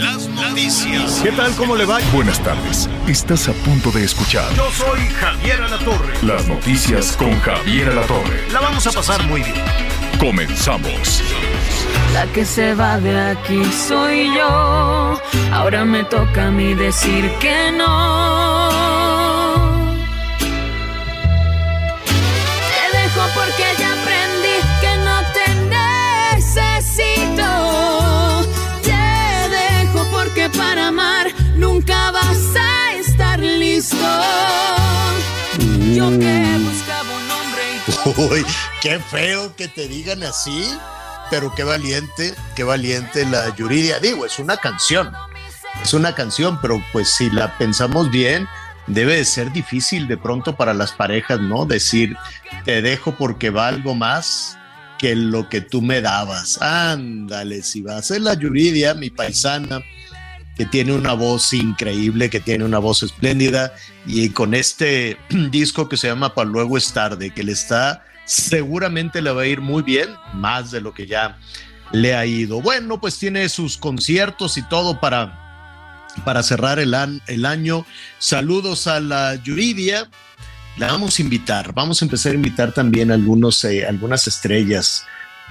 Las noticias. ¿Qué tal? ¿Cómo le va? Buenas tardes. Estás a punto de escuchar Yo soy Javier Alatorre. las noticias con Javier Alatorre. La vamos a pasar muy bien. Comenzamos. La que se va de aquí soy yo. Ahora me toca a mí decir que no. Yo que buscaba un hombre Uy, qué feo que te digan así, pero qué valiente, qué valiente la Yuridia. Digo, es una canción, es una canción, pero pues si la pensamos bien, debe de ser difícil de pronto para las parejas, ¿no? Decir, te dejo porque valgo más que lo que tú me dabas. Ándale, si va a ser la Yuridia, mi paisana, que tiene una voz increíble, que tiene una voz espléndida, y con este disco que se llama Para luego es tarde, que le está, seguramente le va a ir muy bien, más de lo que ya le ha ido. Bueno, pues tiene sus conciertos y todo para, para cerrar el año. Saludos a la Yuridia. La vamos a invitar, vamos a empezar a invitar también algunos, eh, algunas estrellas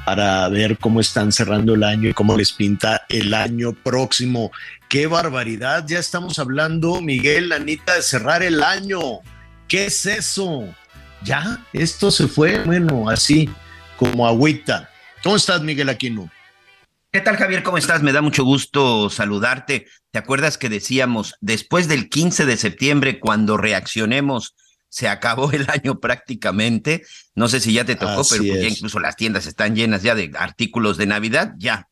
para ver cómo están cerrando el año y cómo les pinta el año próximo. ¡Qué barbaridad! Ya estamos hablando, Miguel, Anita, de cerrar el año. ¿Qué es eso? ¿Ya? ¿Esto se fue? Bueno, así como agüita. ¿Cómo estás, Miguel Aquino? ¿Qué tal, Javier? ¿Cómo estás? Me da mucho gusto saludarte. ¿Te acuerdas que decíamos, después del 15 de septiembre, cuando reaccionemos, se acabó el año prácticamente? No sé si ya te tocó, Así pero pues ya incluso las tiendas están llenas ya de artículos de Navidad. Ya.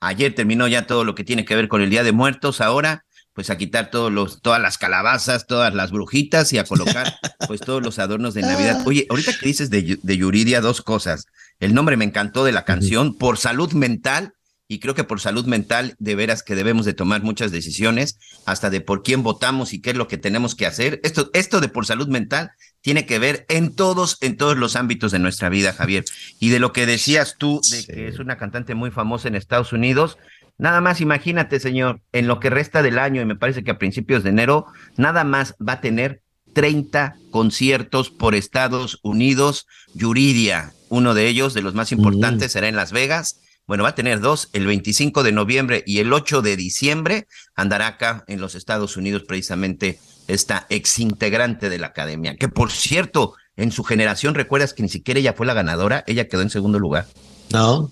Ayer terminó ya todo lo que tiene que ver con el Día de Muertos. Ahora, pues a quitar todos los, todas las calabazas, todas las brujitas y a colocar pues todos los adornos de Navidad. Oye, ahorita que dices de, de Yuridia, dos cosas. El nombre me encantó de la canción, por salud mental, y creo que por salud mental, de veras que debemos de tomar muchas decisiones, hasta de por quién votamos y qué es lo que tenemos que hacer. Esto, esto de por salud mental tiene que ver en todos, en todos los ámbitos de nuestra vida, Javier. Y de lo que decías tú, de Sí. que es una cantante muy famosa en Estados Unidos, nada más imagínate, señor, en lo que resta del año, y me parece que a principios de enero, nada más va a tener 30 conciertos por Estados Unidos. Yuridia, uno de ellos, de los más importantes, será en Las Vegas. Bueno, va a tener dos, el 25 de noviembre y el 8 de diciembre. Andará acá en los Estados Unidos precisamente esta exintegrante de la academia. Que por cierto, en su generación, ¿recuerdas que ni siquiera ella fue la ganadora? Ella quedó en segundo lugar. No.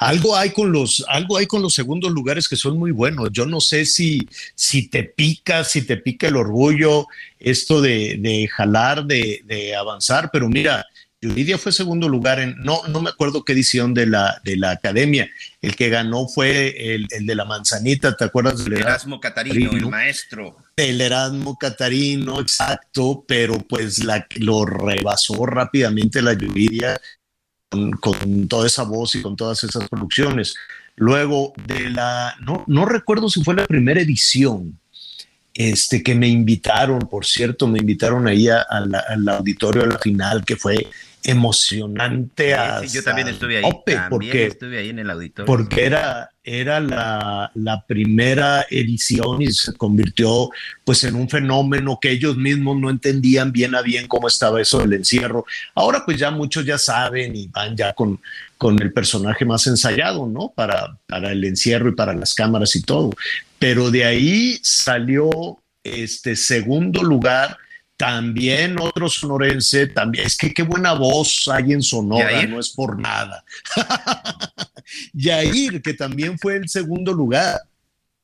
Algo hay con los, algo hay con los segundos lugares que son muy buenos. Yo no sé si, si te pica, si te pica el orgullo, esto de, de jalar, de, de avanzar, pero mira, Yuridia fue segundo lugar en, no, no me acuerdo qué edición de la, de la academia. El que ganó fue el, el de la manzanita, ¿te acuerdas del Erasmo? Catarino, el maestro. El Erasmo Catarino, exacto, pero pues la, lo rebasó rápidamente la Yuridia con, con toda esa voz y con todas esas producciones. Luego de la, no, no recuerdo si fue la primera edición, este, que me invitaron, por cierto, me invitaron ahí a- a la- al auditorio a la final, que fue emocionante. Sí, sí, yo también hasta estuve ahí. tope, también porque estuve ahí en el auditorio. porque era, era la, la primera edición y se convirtió pues en un fenómeno que ellos mismos no entendían bien a bien cómo estaba eso del encierro. Ahora pues ya muchos ya saben y van ya con, con el personaje más ensayado, ¿no? Para, para el encierro y para las cámaras y todo. Pero de ahí salió este segundo lugar también otro sonorense, también, es que qué buena voz hay en Sonora, ¿Yair? no es por nada. Yair, que también fue el segundo lugar.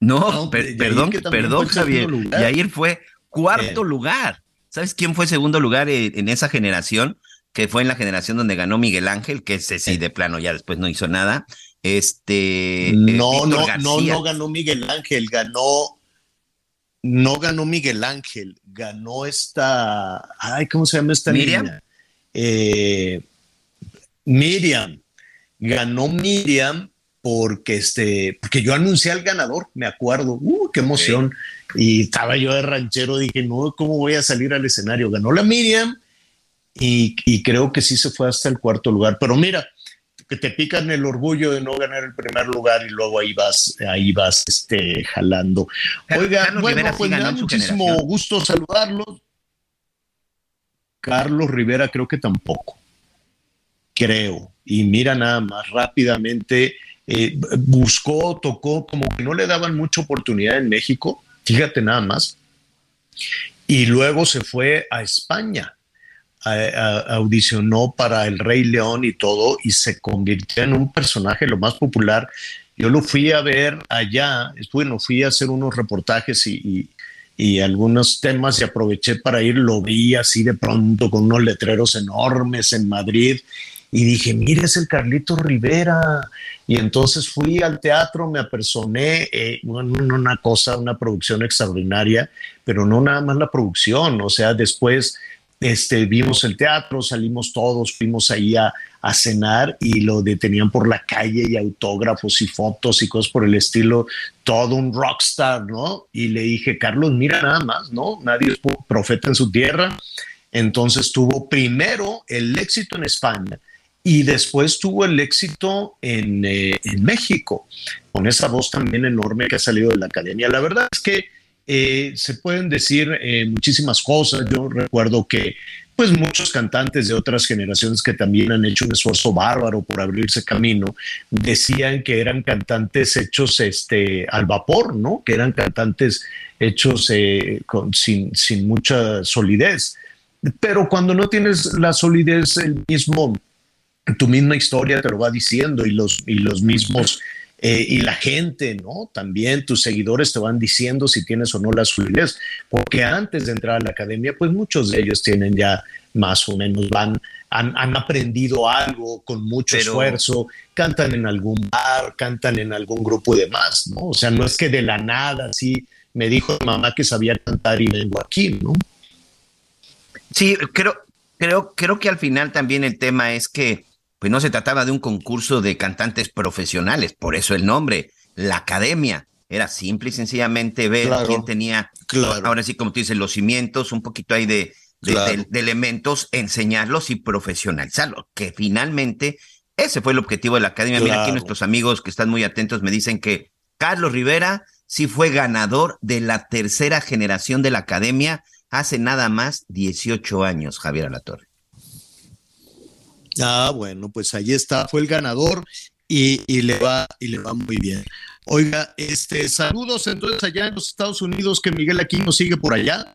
No, No, per- Yair, perdón, perdón, Javier. lugar. Yair fue cuarto Eh. lugar. ¿Sabes quién fue segundo lugar en, esa generación? Que fue en la generación donde ganó Miguel Ángel, que ese sí, Eh. de plano ya después no hizo nada. Este. No, no, no, no ganó Miguel Ángel, ganó. No ganó Miguel Ángel, ganó esta. Ay, ¿cómo se llama esta Miriam. niña? Eh, Miriam. Ganó Miriam porque este, porque yo anuncié al ganador, me acuerdo, uh, qué emoción. Y estaba yo de ranchero, dije, no, ¿cómo voy a salir al escenario? Ganó la Miriam y, y creo que sí se fue hasta el cuarto lugar. Pero mira, que te pican el orgullo de no ganar el primer lugar y luego ahí vas, ahí vas este, jalando. Oiga, Carlos bueno, Rivera pues me da muchísimo generación. gusto saludarlos. Carlos Rivera creo que tampoco, creo. Y mira nada más rápidamente, eh, buscó, tocó, como que no le daban mucha oportunidad en México, fíjate nada más. Y luego se fue a España audicionó para El Rey León y todo, y se convirtió en un personaje lo más popular. Yo lo fui a ver allá, bueno, fui a hacer unos reportajes y, y- y algunos temas y aproveché para ir, lo vi así de pronto con unos letreros enormes en Madrid y dije, mire, es el Carlito Rivera. Y entonces fui al teatro, me apersoné, eh, bueno, una cosa, una producción extraordinaria, pero no nada más la producción, o sea, después este, vimos el teatro, salimos todos, fuimos ahí a, cenar y lo detenían por la calle y autógrafos y fotos y cosas por el estilo, todo un rockstar, ¿no? Y le dije, Carlos, mira nada más, ¿no? Nadie es profeta en su tierra. Entonces tuvo primero el éxito en España y después tuvo el éxito en, eh, en México, con esa voz también enorme que ha salido de la academia. La verdad es que eh, se pueden decir eh, muchísimas cosas. Yo recuerdo que pues muchos cantantes de otras generaciones que también han hecho un esfuerzo bárbaro por abrirse camino, decían que eran cantantes hechos este, al vapor, ¿no? Que eran cantantes hechos eh, con, sin, sin mucha solidez. Pero cuando no tienes la solidez, el mismo, tu misma historia te lo va diciendo y los, y los mismos eh, y la gente, ¿no? También tus seguidores te van diciendo si tienes o no la solidez, porque antes de entrar a la academia, pues muchos de ellos tienen ya más o menos, van, han, han aprendido algo con mucho Pero- esfuerzo, cantan en algún bar, cantan en algún grupo y demás, ¿no? O sea, no es que de la nada, así me dijo mamá que sabía cantar y vengo aquí, ¿no? Sí, creo, creo, creo que al final también el tema es que pues no se trataba de un concurso de cantantes profesionales, por eso el nombre, la academia. Era simple y sencillamente ver Claro, quién tenía, claro. ahora sí, como tú dices, los cimientos, un poquito ahí de, de, Claro. de- de elementos, enseñarlos y profesionalizarlos, que finalmente ese fue el objetivo de la academia. Mira, aquí nuestros amigos que están muy atentos me dicen que Carlos Rivera sí fue ganador de la tercera generación de la academia hace nada más 18 años, Javier Alatorre. Ah, bueno, pues ahí está, fue el ganador y, y le va y le va muy bien. Oiga, este saludos entonces allá en los Estados Unidos que Miguel aquí nos sigue por allá.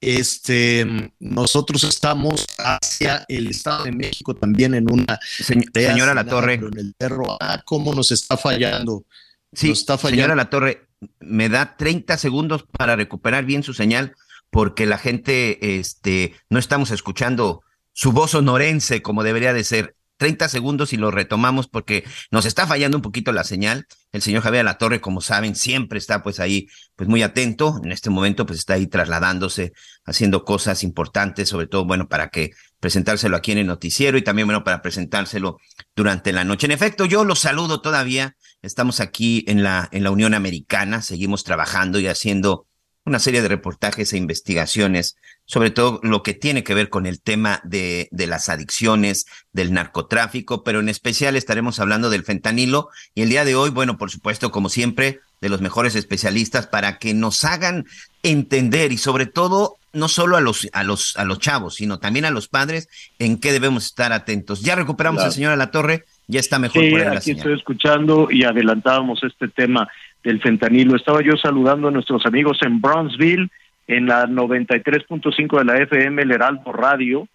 Este, nosotros estamos hacia el Estado de México también en una señora La Torre, en el perro, ah, cómo nos está fallando. sí, nos está fallando. señora La Torre, me da 30 segundos para recuperar bien su señal porque la gente, este, no estamos escuchando su voz sonorense como debería de ser. 30 segundos y lo retomamos porque nos está fallando un poquito la señal. El señor Javier La Torre, como saben, siempre está pues ahí, pues muy atento. En este momento pues está ahí trasladándose, haciendo cosas importantes, sobre todo, bueno, para que presentárselo aquí en el noticiero y también, bueno, para presentárselo durante la noche. En efecto, yo los saludo todavía. Estamos aquí en la, en la Unión Americana, seguimos trabajando y haciendo una serie de reportajes e investigaciones, sobre todo lo que tiene que ver con el tema de, de las adicciones, del narcotráfico, pero en especial estaremos hablando del fentanilo y el día de hoy, bueno, por supuesto, como siempre, de los mejores especialistas para que nos hagan entender y sobre todo no solo a los a los a los chavos, sino también a los padres en qué debemos estar atentos. Ya recuperamos Claro. a la torre, ya está mejor Sí, por ahí la aquí señal. estoy escuchando y adelantábamos este tema del fentanilo. Estaba yo saludando a nuestros amigos en Brownsville, en la 93.5 de la FM, el Heraldo Radio,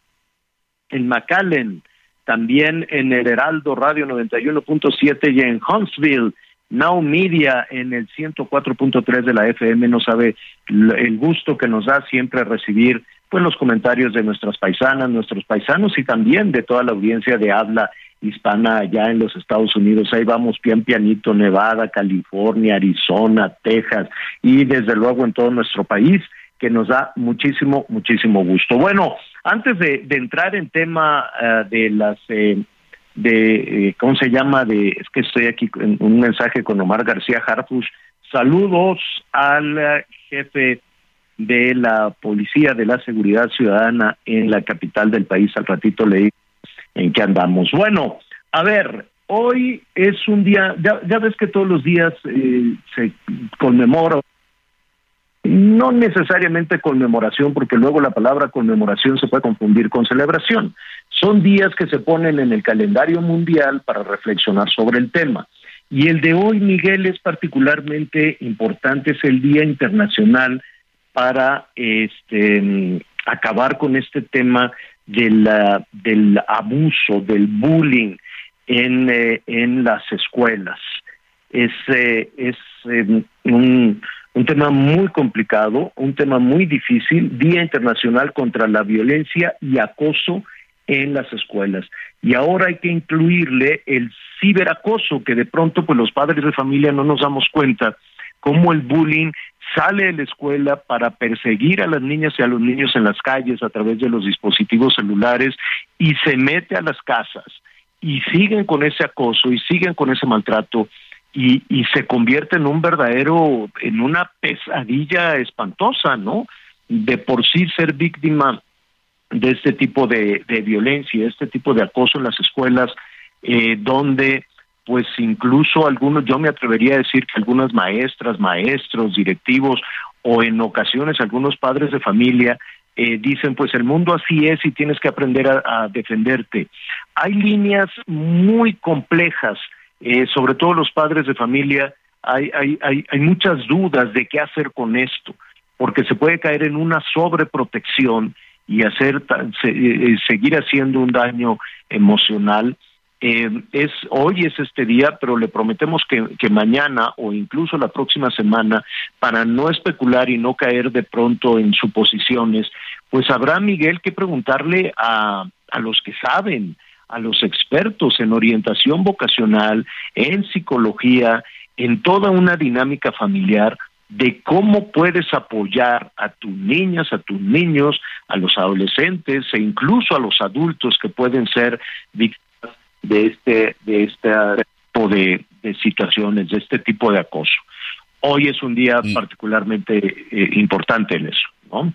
en McAllen, también en el Heraldo Radio 91.7 y en Huntsville, Now Media en el 104.3 de la FM. No sabe el gusto que nos da siempre recibir pues los comentarios de nuestras paisanas, nuestros paisanos y también de toda la audiencia de habla hispana allá en los Estados Unidos. Ahí vamos pian pianito, Nevada, California, Arizona, Texas y desde luego en todo nuestro país, que nos da muchísimo, muchísimo gusto. Bueno, antes de, entrar en tema eh, de las... Eh, de, eh, ¿cómo se llama? De, es que estoy aquí en un mensaje con Omar García Harfush. Saludos al jefe de la Policía de la Seguridad Ciudadana en la capital del país. Al ratito leí en qué andamos. Bueno, a ver, hoy es un día, ya, ya ves que todos los días eh, se conmemora, no necesariamente conmemoración, porque luego la palabra conmemoración se puede confundir con celebración. Son días que se ponen en el calendario mundial para reflexionar sobre el tema. Y el de hoy, Miguel, es particularmente importante, es el Día Internacional para este, acabar con este tema del, del abuso, del bullying en, eh, en las escuelas. Es, eh, es em, un, un tema muy complicado, un tema muy difícil, Día Internacional contra la Violencia y Acoso en las escuelas. Y ahora hay que incluirle el ciberacoso, que de pronto pues los padres de familia no nos damos cuenta cómo el bullying sale de la escuela para perseguir a las niñas y a los niños en las calles a través de los dispositivos celulares y se mete a las casas y siguen con ese acoso y siguen con ese maltrato y, se convierte en un verdadero, en una pesadilla espantosa, ¿no? De por sí ser víctima de este tipo de, de violencia, este tipo de acoso en las escuelas, eh, donde pues incluso algunos, yo me atrevería a decir que algunas maestras, maestros, directivos o en ocasiones algunos padres de familia eh, dicen, pues el mundo así es y tienes que aprender a, defenderte. Hay líneas muy complejas, eh, sobre todo los padres de familia, hay, hay, hay, hay muchas dudas de qué hacer con esto, porque se puede caer en una sobreprotección y hacer eh, seguir haciendo un daño emocional eh, es hoy es este día, pero le prometemos que, que, mañana o incluso la próxima semana, para no especular y no caer de pronto en suposiciones, pues habrá Miguel que preguntarle a, a los que saben, a los expertos en orientación vocacional, en psicología, en toda una dinámica familiar de cómo puedes apoyar a tus niñas, a tus niños, a los adolescentes e incluso a los adultos que pueden ser víctimas de este, de este tipo de, situaciones, de este tipo de acoso. Hoy es un día particularmente eh, importante en eso, ¿no?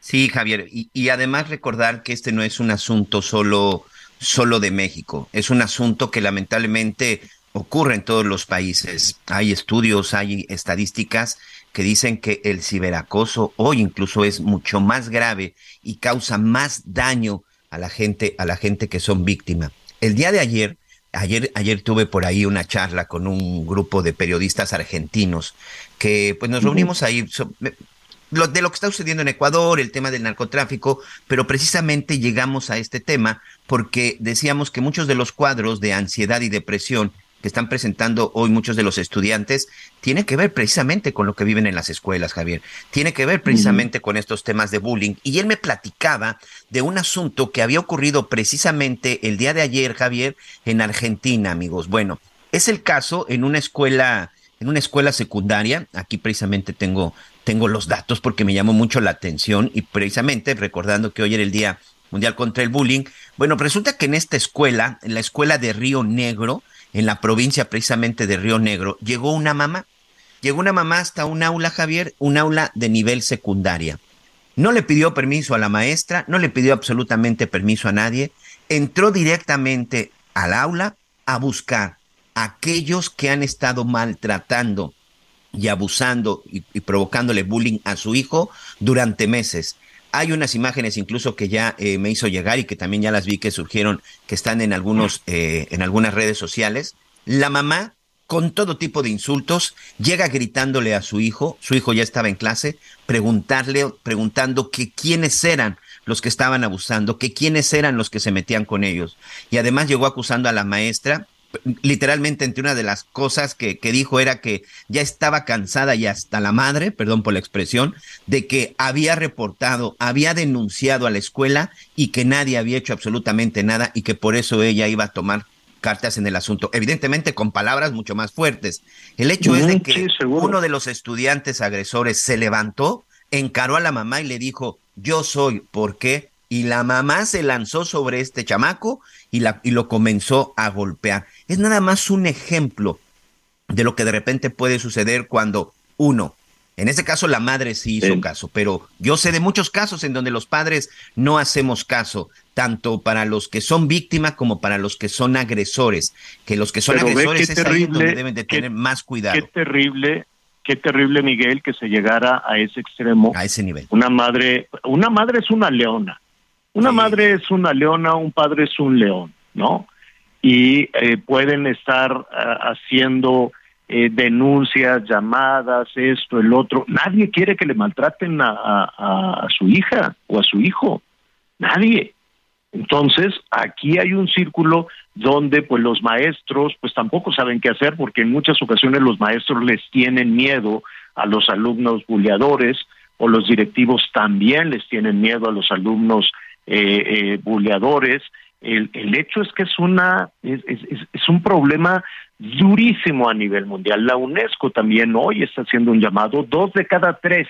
Sí, Javier, y, y, además recordar que este no es un asunto solo, solo de México, es un asunto que lamentablemente ocurre en todos los países. Hay estudios, hay estadísticas que dicen que el ciberacoso hoy incluso es mucho más grave y causa más daño a la gente, a la gente que son víctimas. El día de ayer, ayer, ayer tuve por ahí una charla con un grupo de periodistas argentinos que pues nos reunimos ahí de lo que está sucediendo en Ecuador, el tema del narcotráfico, pero precisamente llegamos a este tema porque decíamos que muchos de los cuadros de ansiedad y depresión que están presentando hoy muchos de los estudiantes tiene que ver precisamente con lo que viven en las escuelas, Javier. Tiene que ver precisamente con estos temas de bullying. Y él me platicaba de un asunto que había ocurrido precisamente el día de ayer, Javier, en Argentina, amigos. Bueno, es el caso en una escuela, en una escuela secundaria. Aquí precisamente tengo, tengo los datos porque me llamó mucho la atención y precisamente recordando que hoy era el Día Mundial contra el Bullying. Bueno, resulta que en esta escuela, en la escuela de Río Negro, en la provincia precisamente de Río Negro, llegó una mamá. Llegó una mamá hasta un aula, Javier, un aula de nivel secundaria. No le pidió permiso a la maestra, no le pidió absolutamente permiso a nadie. Entró directamente al aula a buscar a aquellos que han estado maltratando y abusando y, y, provocándole bullying a su hijo durante meses. Hay unas imágenes incluso que ya eh, me hizo llegar y que también ya las vi que surgieron, que están en algunos, eh, en algunas redes sociales. La mamá, con todo tipo de insultos, llega gritándole a su hijo, su hijo ya estaba en clase, preguntarle, preguntando que quiénes eran los que estaban abusando, que quiénes eran los que se metían con ellos. Y además llegó acusando a la maestra literalmente entre una de las cosas que, que, dijo era que ya estaba cansada y hasta la madre, perdón por la expresión, de que había reportado, había denunciado a la escuela y que nadie había hecho absolutamente nada y que por eso ella iba a tomar cartas en el asunto, evidentemente con palabras mucho más fuertes. El hecho es de que uno de los estudiantes agresores se levantó, encaró a la mamá y le dijo, yo soy, ¿por qué? Y la mamá se lanzó sobre este chamaco y, la, y lo comenzó a golpear. Es nada más un ejemplo de lo que de repente puede suceder cuando uno en este caso la madre sí hizo caso, pero yo sé de muchos casos en donde los padres no hacemos caso, tanto para los que son víctimas como para los que son agresores, que los que son agresores es ahí donde deben de tener más cuidado. Qué terrible, qué terrible Miguel que se llegara a ese extremo. A ese nivel. Una madre, una madre es una leona. Una madre es una leona, un padre es un león, ¿no? Y eh, pueden estar uh, haciendo eh, denuncias, llamadas, esto, el otro. Nadie quiere que le maltraten a, a, su hija o a su hijo. Nadie. Entonces, aquí hay un círculo donde pues los maestros pues tampoco saben qué hacer porque en muchas ocasiones los maestros les tienen miedo a los alumnos bulleadores o los directivos también les tienen miedo a los alumnos eh, eh, bulleadores. El, el hecho es que es una es un problema durísimo a nivel mundial. La UNESCO también hoy está haciendo un llamado, dos de cada tres,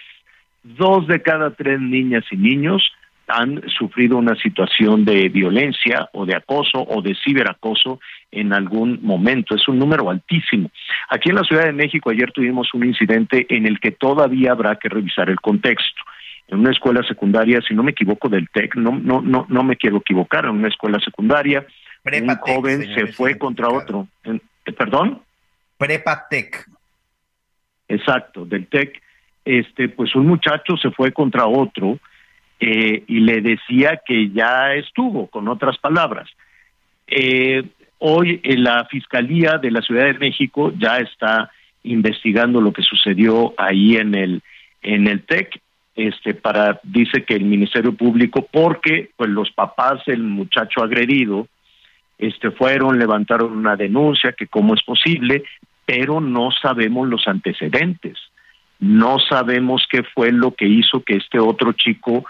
dos de cada tres niñas y niños han sufrido una situación de violencia o de acoso o de ciberacoso en algún momento. Es un número altísimo. Aquí en la Ciudad de México ayer tuvimos un incidente en el que todavía habrá que revisar el contexto. En una escuela secundaria, si no me equivoco del TEC, no, no, no, no me quiero equivocar, en una escuela secundaria, un joven se fue contra otro. ¿Perdón? Prepa Tech. Exacto, del Tech. Este, pues un muchacho se fue contra otro eh, y le decía que ya estuvo, con otras palabras. Eh, hoy en la Fiscalía de la Ciudad de México ya está investigando lo que sucedió ahí en el en el TEC este para dice que el Ministerio Público porque pues los papás del muchacho agredido este fueron, levantaron una denuncia, que cómo es posible, pero no sabemos los antecedentes, no sabemos qué fue lo que hizo que este otro chico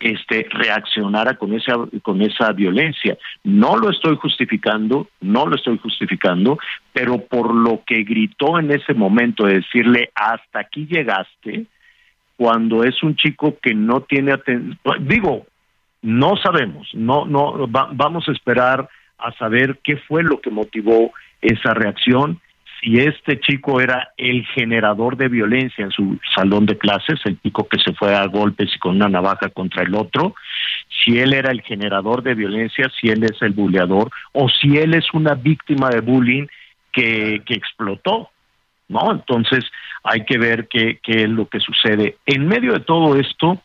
este reaccionara con esa con esa violencia. No lo estoy justificando, no lo estoy justificando, pero por lo que gritó en ese momento de decirle hasta aquí llegaste, cuando es un chico que no tiene atención, digo, no sabemos, no no vamos a esperar a saber qué fue lo que motivó esa reacción, si este chico era el generador de violencia en su salón de clases, el chico que se fue a golpes y con una navaja contra el otro, si él era el generador de violencia, si él es el buleador, o si él es una víctima de bullying que, que explotó, ¿no? Entonces hay que ver qué, es lo que sucede. En medio de todo esto,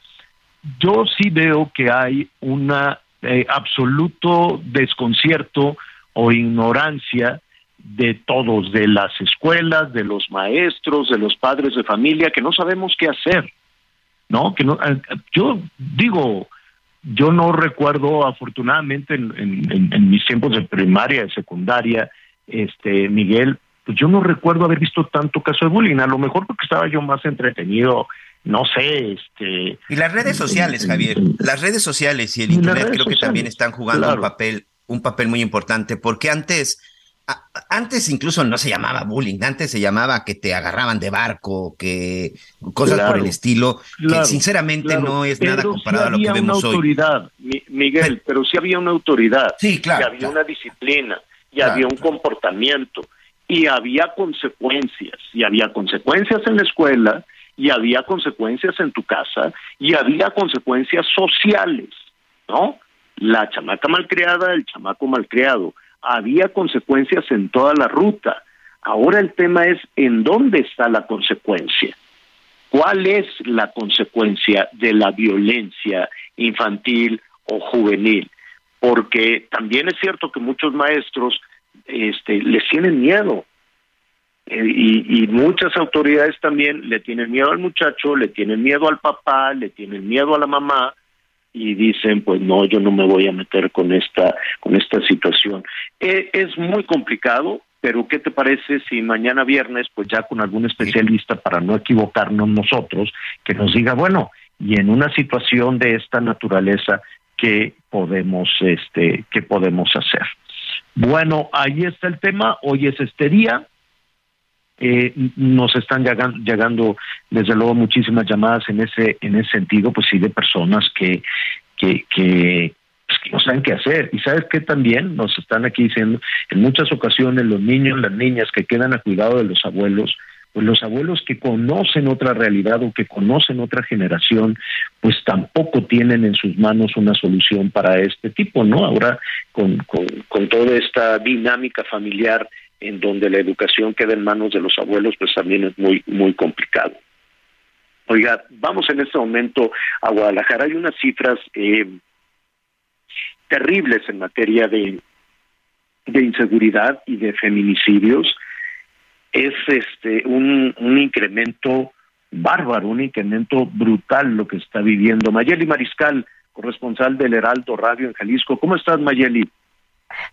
yo sí veo que hay una eh, absoluto desconcierto o ignorancia de todos, de las escuelas, de los maestros, de los padres de familia, que no sabemos qué hacer, ¿no? Que no, eh, yo digo, yo no recuerdo, afortunadamente, en, mis tiempos de primaria, de secundaria, este Miguel, pues yo no recuerdo haber visto tanto caso de bullying, a lo mejor porque estaba yo más entretenido no sé, este... Y las redes sociales, Javier, las redes sociales y el Internet creo que también están jugando un papel, un papel muy importante, porque antes, antes incluso no se llamaba bullying, antes se llamaba que te agarraban de barco, que cosas por el estilo, que sinceramente no es nada comparado a lo que vemos una autoridad, Miguel, pero sí había una autoridad, sí, claro, había una disciplina, y había un comportamiento, y había consecuencias, y había consecuencias en la escuela, y había consecuencias en tu casa y había consecuencias sociales, ¿no? La chamaca malcriada, el chamaco malcriado, había consecuencias en toda la ruta. Ahora el tema es en dónde está la consecuencia. ¿Cuál es la consecuencia de la violencia infantil o juvenil? Porque también es cierto que muchos maestros este, les tienen miedo. Eh, y, y, muchas autoridades también le tienen miedo al muchacho, le tienen miedo al papá, le tienen miedo a la mamá, y dicen pues no yo no me voy a meter con esta con esta situación Eh, es muy complicado pero qué te parece si mañana viernes pues ya con algún especialista para no equivocarnos nosotros que nos diga bueno y en una situación de esta naturaleza qué podemos este qué podemos hacer bueno ahí está el tema. Hoy es este día. Eh, nos están llegando, llegando desde luego muchísimas llamadas en ese en ese sentido pues sí de personas que que que, pues, que no saben qué hacer. Y sabes que también nos están aquí diciendo en muchas ocasiones los niños las niñas que quedan a cuidado de los abuelos pues los abuelos que conocen otra realidad o que conocen otra generación, pues tampoco tienen en sus manos una solución para este tipo, ¿no? Ahora, con, con, toda esta dinámica familiar en donde la educación queda en manos de los abuelos, pues también es muy, muy complicado. Oiga, vamos en este momento a Guadalajara. Hay unas cifras eh, terribles en materia de, de inseguridad y de feminicidios. Es este un, un incremento bárbaro, un incremento brutal lo que está viviendo. Mayeli Mariscal, corresponsal del Heraldo Radio en Jalisco. ¿Cómo estás, Mayeli?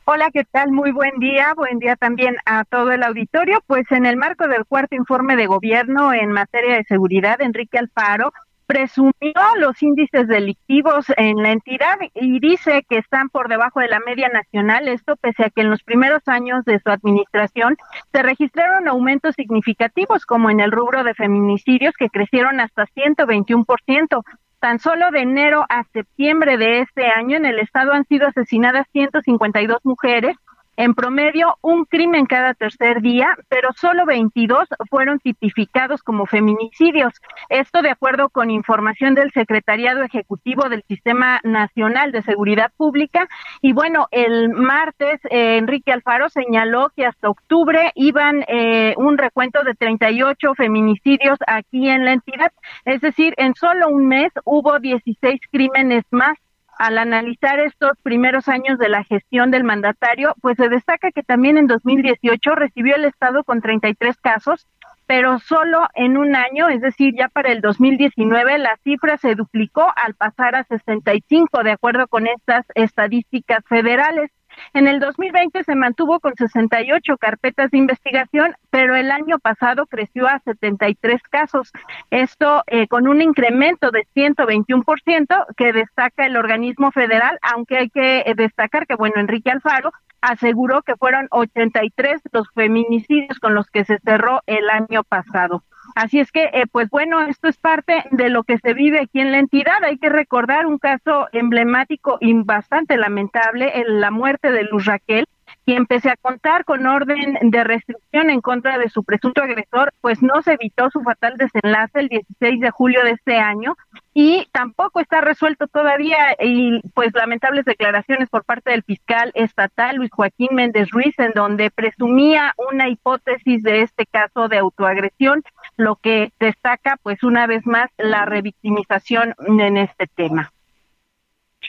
Hola, ¿qué tal? Muy buen día. Buen día también a todo el auditorio. Pues en el marco del cuarto informe de gobierno en materia de seguridad, Enrique Alfaro presumió los índices delictivos en la entidad y dice que están por debajo de la media nacional, esto pese a que en los primeros años de su administración se registraron aumentos significativos como en el rubro de feminicidios que crecieron hasta 121%. Tan solo de enero a septiembre de este año en el estado han sido asesinadas 152 mujeres, en promedio un crimen cada tercer día, pero solo 22 fueron tipificados como feminicidios. Esto de acuerdo con información del Secretariado Ejecutivo del Sistema Nacional de Seguridad Pública. Y bueno, el martes eh, Enrique Alfaro señaló que hasta octubre iban eh, un recuento de 38 feminicidios aquí en la entidad. Es decir, en solo un mes hubo 16 crímenes más al analizar estos primeros años de la gestión del mandatario, pues se destaca que también en 2018 recibió el Estado con 33 casos, pero solo en un año, es decir, ya para el 2019, la cifra se duplicó al pasar a 65, de acuerdo con estas estadísticas federales. En el 2020 se mantuvo con 68 carpetas de investigación, pero el año pasado creció a 73 casos. Esto eh, con un incremento de 121% que destaca el organismo federal, aunque hay que eh, destacar que, bueno, Enrique Alfaro aseguró que fueron 83 los feminicidios con los que se cerró el año pasado. Así es que, eh, pues bueno, esto es parte de lo que se vive aquí en la entidad. Hay que recordar un caso emblemático y bastante lamentable, en la muerte de Luz Raquel, quien pese a contar con orden de restricción en contra de su presunto agresor, pues no se evitó su fatal desenlace el 16 de julio de este año y tampoco está resuelto todavía y pues lamentables declaraciones por parte del fiscal estatal Luis Joaquín Méndez Ruiz en donde presumía una hipótesis de este caso de autoagresión, lo que destaca pues una vez más la revictimización en este tema.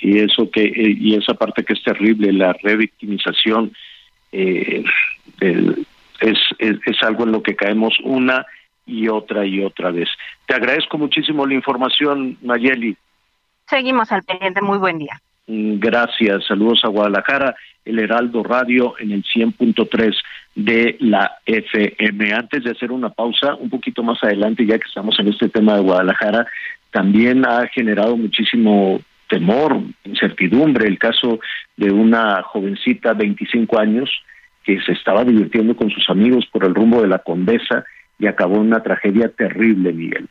Sí, eso que, eh, y esa parte que es terrible, la revictimización, eh, el, es, es, es algo en lo que caemos una y otra y otra vez. Te agradezco muchísimo la información, Nayeli. Seguimos al pendiente, muy buen día. Mm, Gracias, saludos a Guadalajara, el Heraldo Radio en el 100.3 de la FM. Antes de hacer una pausa, un poquito más adelante, ya que estamos en este tema de Guadalajara, también ha generado muchísimo temor, incertidumbre, el caso de una jovencita, 25 años, que se estaba divirtiendo con sus amigos por el rumbo de la Condesa y acabó en una tragedia terrible, Miguel.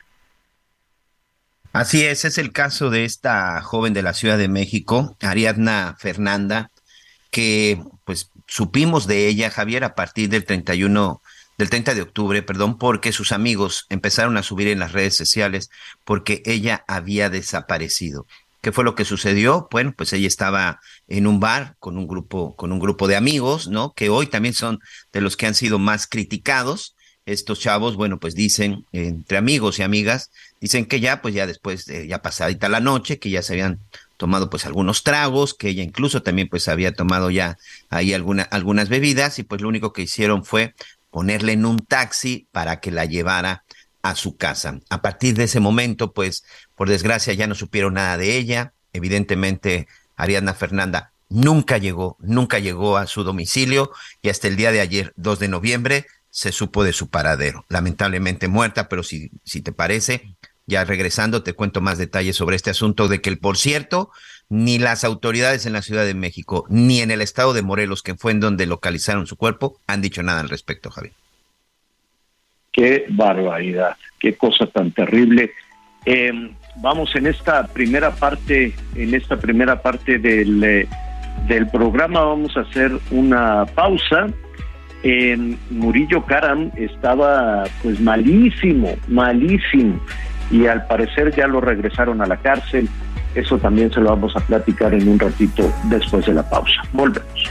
Así es, es el caso de esta joven de la Ciudad de México, Ariadna Fernanda, que pues supimos de ella, Javier, a partir del 31 del 30 de octubre, perdón, porque sus amigos empezaron a subir en las redes sociales porque ella había desaparecido. ¿Qué fue lo que sucedió? Bueno, pues ella estaba en un bar con un grupo, con un grupo de amigos, ¿no? Que hoy también son de los que han sido más criticados. Estos chavos, bueno, pues dicen, entre amigos y amigas, dicen que ya, pues ya después, de, ya pasadita la noche, que ya se habían tomado pues algunos tragos, que ella incluso también pues había tomado ya ahí alguna, algunas bebidas y pues lo único que hicieron fue ponerle en un taxi para que la llevara a su casa. A partir de ese momento, pues, por desgracia, ya no supieron nada de ella. Evidentemente, Ariadna Fernanda nunca llegó, nunca llegó a su domicilio y hasta el día de ayer, 2 de noviembre, se supo de su paradero. Lamentablemente muerta, pero si, si te parece, ya regresando te cuento más detalles sobre este asunto de que, por cierto, ni las autoridades en la Ciudad de México, ni en el estado de Morelos, que fue en donde localizaron su cuerpo, han dicho nada al respecto, Javier. Qué barbaridad, qué cosa tan terrible. Eh, vamos en esta primera parte, en esta primera parte del, eh, del programa vamos a hacer una pausa. En Murillo Karam estaba pues malísimo, malísimo y al parecer ya lo regresaron a la cárcel. Eso también se lo vamos a platicar en un ratito después de la pausa. Volvemos.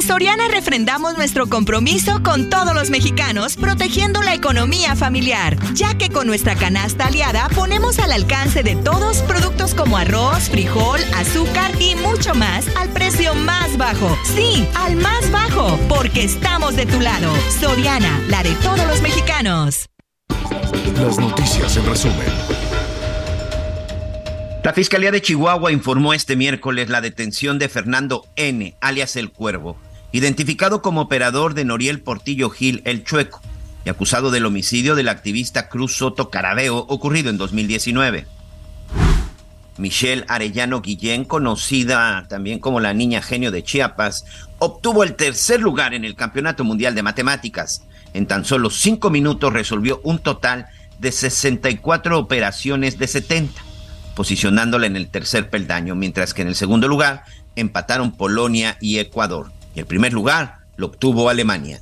En Soriana refrendamos nuestro compromiso con todos los mexicanos, protegiendo la economía familiar, ya que con nuestra canasta aliada ponemos al alcance de todos productos como arroz, frijol, azúcar y mucho más al precio más bajo. Sí, al más bajo, porque estamos de tu lado. Soriana, la de todos los mexicanos. Las noticias en resumen. La Fiscalía de Chihuahua informó este miércoles la detención de Fernando N., alias El Cuervo, identificado como operador de Noriel Portillo Gil El Chueco y acusado del homicidio del activista Cruz Soto Carabeo ocurrido en 2019. Michelle Arellano Guillén, conocida también como la niña genio de Chiapas, obtuvo el tercer lugar en el Campeonato Mundial de Matemáticas. En tan solo cinco minutos resolvió un total de 64 operaciones de 70 posicionándola en el tercer peldaño, mientras que en el segundo lugar empataron Polonia y Ecuador. Y el primer lugar lo obtuvo Alemania.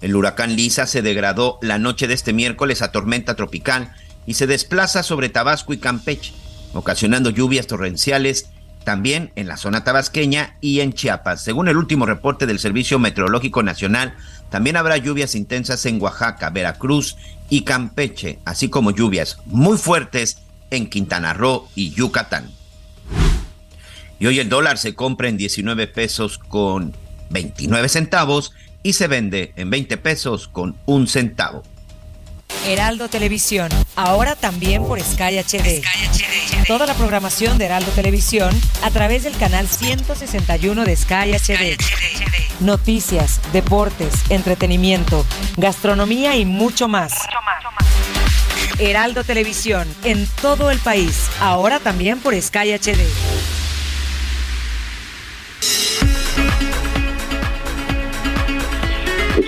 El huracán Lisa se degradó la noche de este miércoles a tormenta tropical y se desplaza sobre Tabasco y Campeche, ocasionando lluvias torrenciales también en la zona tabasqueña y en Chiapas. Según el último reporte del Servicio Meteorológico Nacional, también habrá lluvias intensas en Oaxaca, Veracruz y Campeche, así como lluvias muy fuertes en Quintana Roo y Yucatán. Y hoy el dólar se compra en 19 pesos con 29 centavos y se vende en 20 pesos con un centavo. Heraldo Televisión, ahora también por Sky HD. Toda la programación de Heraldo Televisión a través del canal 161 de Sky HD. Noticias, deportes, entretenimiento, gastronomía y mucho más. Heraldo Televisión, en todo el país, ahora también por Sky HD.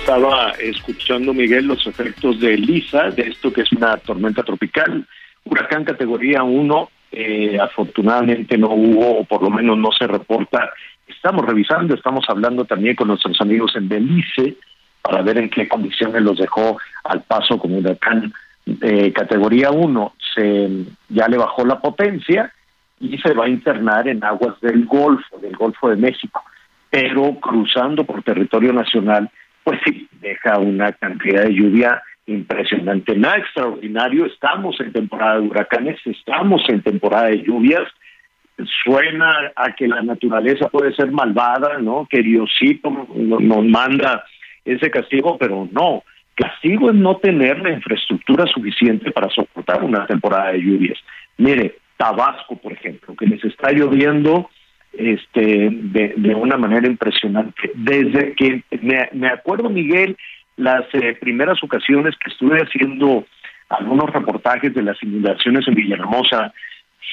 Estaba escuchando, Miguel, los efectos de Lisa, de esto que es una tormenta tropical, huracán categoría 1, eh, afortunadamente no hubo, o por lo menos no se reporta. Estamos revisando, estamos hablando también con nuestros amigos en Belice para ver en qué condiciones los dejó al paso como huracán eh, categoría 1 se ya le bajó la potencia y se va a internar en aguas del Golfo, del Golfo de México, pero cruzando por territorio nacional, pues sí, deja una cantidad de lluvia impresionante, nada extraordinario, estamos en temporada de huracanes, estamos en temporada de lluvias, suena a que la naturaleza puede ser malvada, ¿no? Que Diosito nos manda ese castigo, pero no, Castigo es no tener la infraestructura suficiente para soportar una temporada de lluvias. Mire, Tabasco, por ejemplo, que les está lloviendo este de, una manera impresionante. Desde que me, acuerdo, Miguel, las eh, primeras ocasiones que estuve haciendo algunos reportajes de las inundaciones en Villahermosa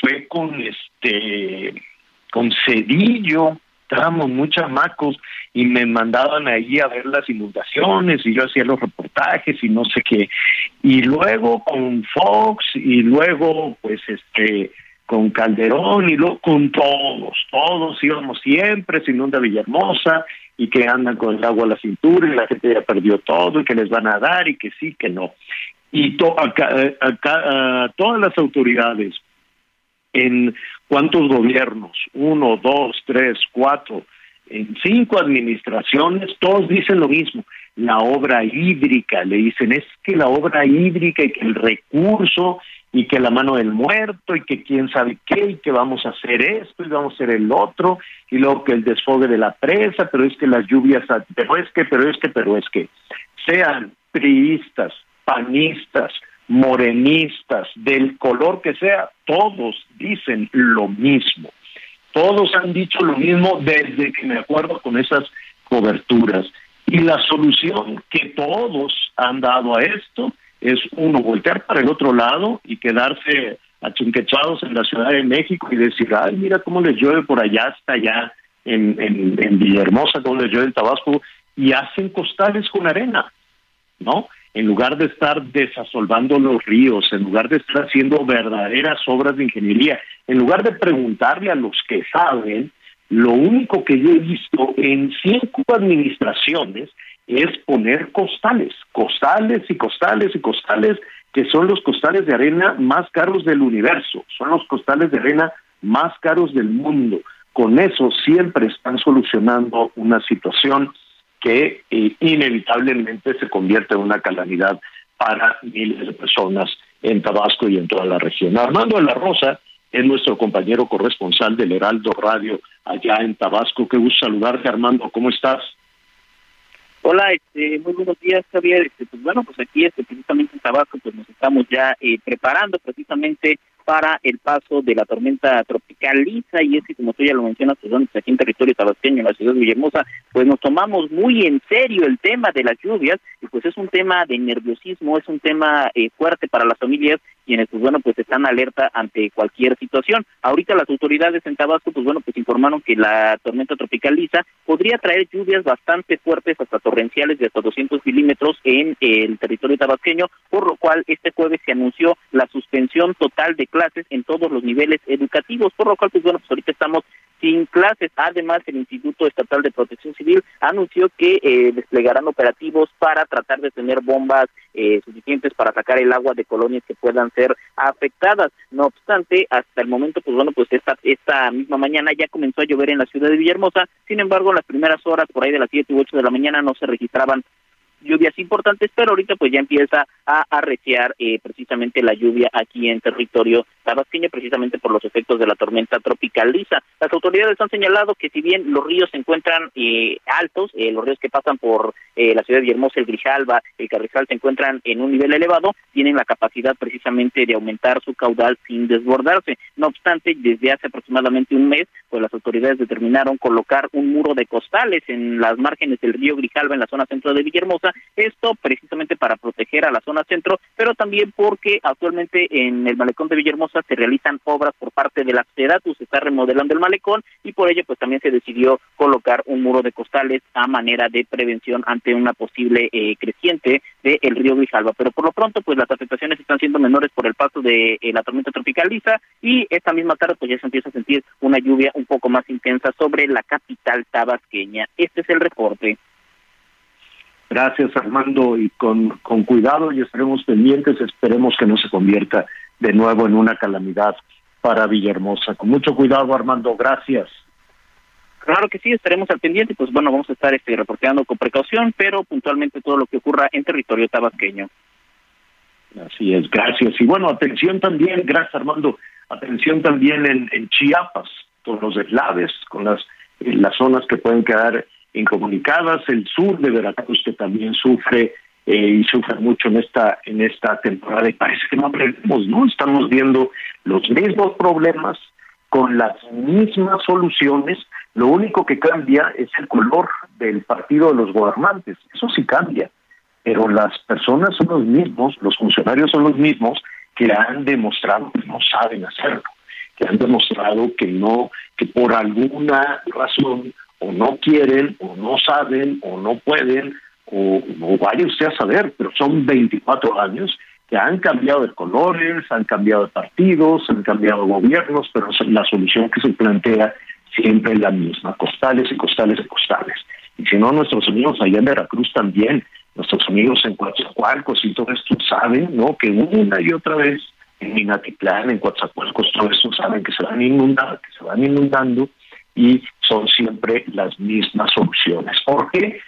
fue con este con Cedillo, estábamos muy chamacos y me mandaban ahí a ver las inundaciones y yo hacía los reportajes y no sé qué. Y luego con Fox y luego pues este con Calderón y luego con todos, todos íbamos siempre, se inunda Villahermosa y que andan con el agua a la cintura y la gente ya perdió todo y que les van a dar y que sí, que no. Y acá, acá, todas las autoridades en cuántos gobiernos, uno, dos, tres, cuatro, en cinco administraciones, todos dicen lo mismo. La obra hídrica, le dicen, es que la obra hídrica y que el recurso y que la mano del muerto y que quién sabe qué y que vamos a hacer esto y vamos a hacer el otro y luego que el desfogue de la presa, pero es que las lluvias, pero es que, pero es que, pero es que, sean priistas, panistas, morenistas, del color que sea, todos dicen lo mismo. Todos han dicho lo mismo desde que me acuerdo con esas coberturas. Y la solución que todos han dado a esto es uno, voltear para el otro lado y quedarse achunquechados en la Ciudad de México y decir, ay, mira cómo les llueve por allá hasta allá en, en, en Villahermosa, cómo les llueve en Tabasco, y hacen costales con arena, ¿no? En lugar de estar desasolvando los ríos, en lugar de estar haciendo verdaderas obras de ingeniería, en lugar de preguntarle a los que saben, lo único que yo he visto en cinco administraciones es poner costales, costales y costales y costales, que son los costales de arena más caros del universo, son los costales de arena más caros del mundo. Con eso siempre están solucionando una situación que eh, inevitablemente se convierte en una calamidad para miles de personas en Tabasco y en toda la región. Armando de la Rosa es nuestro compañero corresponsal del Heraldo Radio allá en Tabasco. Qué gusto saludarte, Armando. ¿Cómo estás? Hola, este, muy buenos días, Javier. Este, pues bueno, pues aquí este, precisamente en Tabasco pues nos estamos ya eh, preparando precisamente para el paso de la tormenta tropical Lisa y es que como tú ya lo mencionas, pues aquí en territorio tabasqueño, en la ciudad de Villahermosa, pues nos tomamos muy en serio el tema de las lluvias y pues es un tema de nerviosismo, es un tema eh, fuerte para las familias quienes pues bueno pues están alerta ante cualquier situación. Ahorita las autoridades en Tabasco pues bueno pues informaron que la tormenta tropical Lisa podría traer lluvias bastante fuertes hasta torrenciales de hasta 200 milímetros en el territorio tabasqueño, por lo cual este jueves se anunció la suspensión total de clases en todos los niveles educativos, por lo cual pues bueno pues ahorita estamos sin clases. Además, el Instituto Estatal de Protección Civil anunció que eh, desplegarán operativos para tratar de tener bombas eh, suficientes para sacar el agua de colonias que puedan ser afectadas. No obstante, hasta el momento, pues bueno, pues esta, esta misma mañana ya comenzó a llover en la ciudad de Villahermosa. Sin embargo, en las primeras horas, por ahí de las 7 u 8 de la mañana, no se registraban lluvias importantes, pero ahorita pues ya empieza a arreciar eh, precisamente la lluvia aquí en territorio tabasqueño, precisamente por los efectos de la tormenta tropical Lisa. Las autoridades han señalado que si bien los ríos se encuentran eh, altos, eh, los ríos que pasan por la ciudad de Villahermosa, el Grijalba, el Carrizal se encuentran en un nivel elevado, tienen la capacidad precisamente de aumentar su caudal sin desbordarse. No obstante, desde hace aproximadamente un mes, pues las autoridades determinaron colocar un muro de costales en las márgenes del río Grijalba en la zona centro de Villahermosa esto precisamente para proteger a la zona centro, pero también porque actualmente en el malecón de Villahermosa se realizan obras por parte de la Sedatus, se está remodelando el malecón y por ello pues también se decidió colocar un muro de costales a manera de prevención ante una posible eh, creciente del el río Grijalva. Pero por lo pronto pues las afectaciones están siendo menores por el paso de eh, la tormenta tropical Lisa y esta misma tarde pues ya se empieza a sentir una lluvia un poco más intensa sobre la capital tabasqueña. Este es el reporte. Gracias, Armando, y con, con cuidado y estaremos pendientes, esperemos que no se convierta de nuevo en una calamidad para Villahermosa. Con mucho cuidado, Armando, gracias. Claro que sí, estaremos al pendiente, pues bueno, vamos a estar este, reporteando con precaución, pero puntualmente todo lo que ocurra en territorio tabasqueño. Así es, gracias. Y bueno, atención también, gracias Armando, atención también en, en Chiapas, con los deslaves, con las, las zonas que pueden quedar incomunicadas, el sur de Veracruz que también sufre eh, y sufre mucho en esta en esta temporada y parece que no aprendemos, ¿no? Estamos viendo los mismos problemas con las mismas soluciones, lo único que cambia es el color del partido de los gobernantes, eso sí cambia, pero las personas son los mismos, los funcionarios son los mismos que han demostrado que no saben hacerlo, que han demostrado que no, que por alguna razón o no quieren, o no saben, o no pueden, o, vaya usted a saber, pero son 24 años que han cambiado de colores, han cambiado de partidos, han cambiado de gobiernos, pero la solución que se plantea siempre es la misma, costales y costales y costales. Y si no, nuestros amigos allá en Veracruz también, nuestros amigos en Coatzacoalcos y todo esto saben, ¿no? Que una y otra vez en Minatitlán, en Coatzacoalcos, todo eso saben que se van inundando, que se van inundando y son siempre las mismas soluciones. ¿Por qué?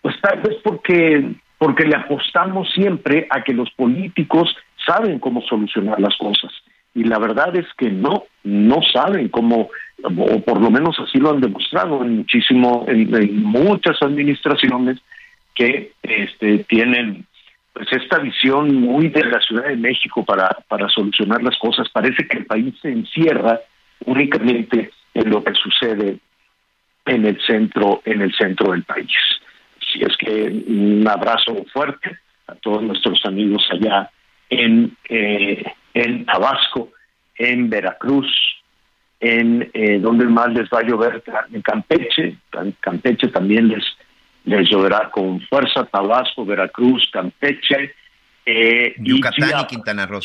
Pues tal vez porque porque le apostamos siempre a que los políticos saben cómo solucionar las cosas. Y la verdad es que no, no saben cómo, o por lo menos así lo han demostrado en muchísimo, en, muchas administraciones que este, tienen pues esta visión muy de la Ciudad de México para, para solucionar las cosas. Parece que el país se encierra únicamente en lo que sucede en el centro, en el centro del país. Si es que un abrazo fuerte a todos nuestros amigos allá en, eh, en Tabasco, en Veracruz, en eh, donde más les va a llover, en Campeche, Campeche también les, les lloverá con fuerza, Tabasco, Veracruz, Campeche, eh, Yucatán y, Quintana Roo.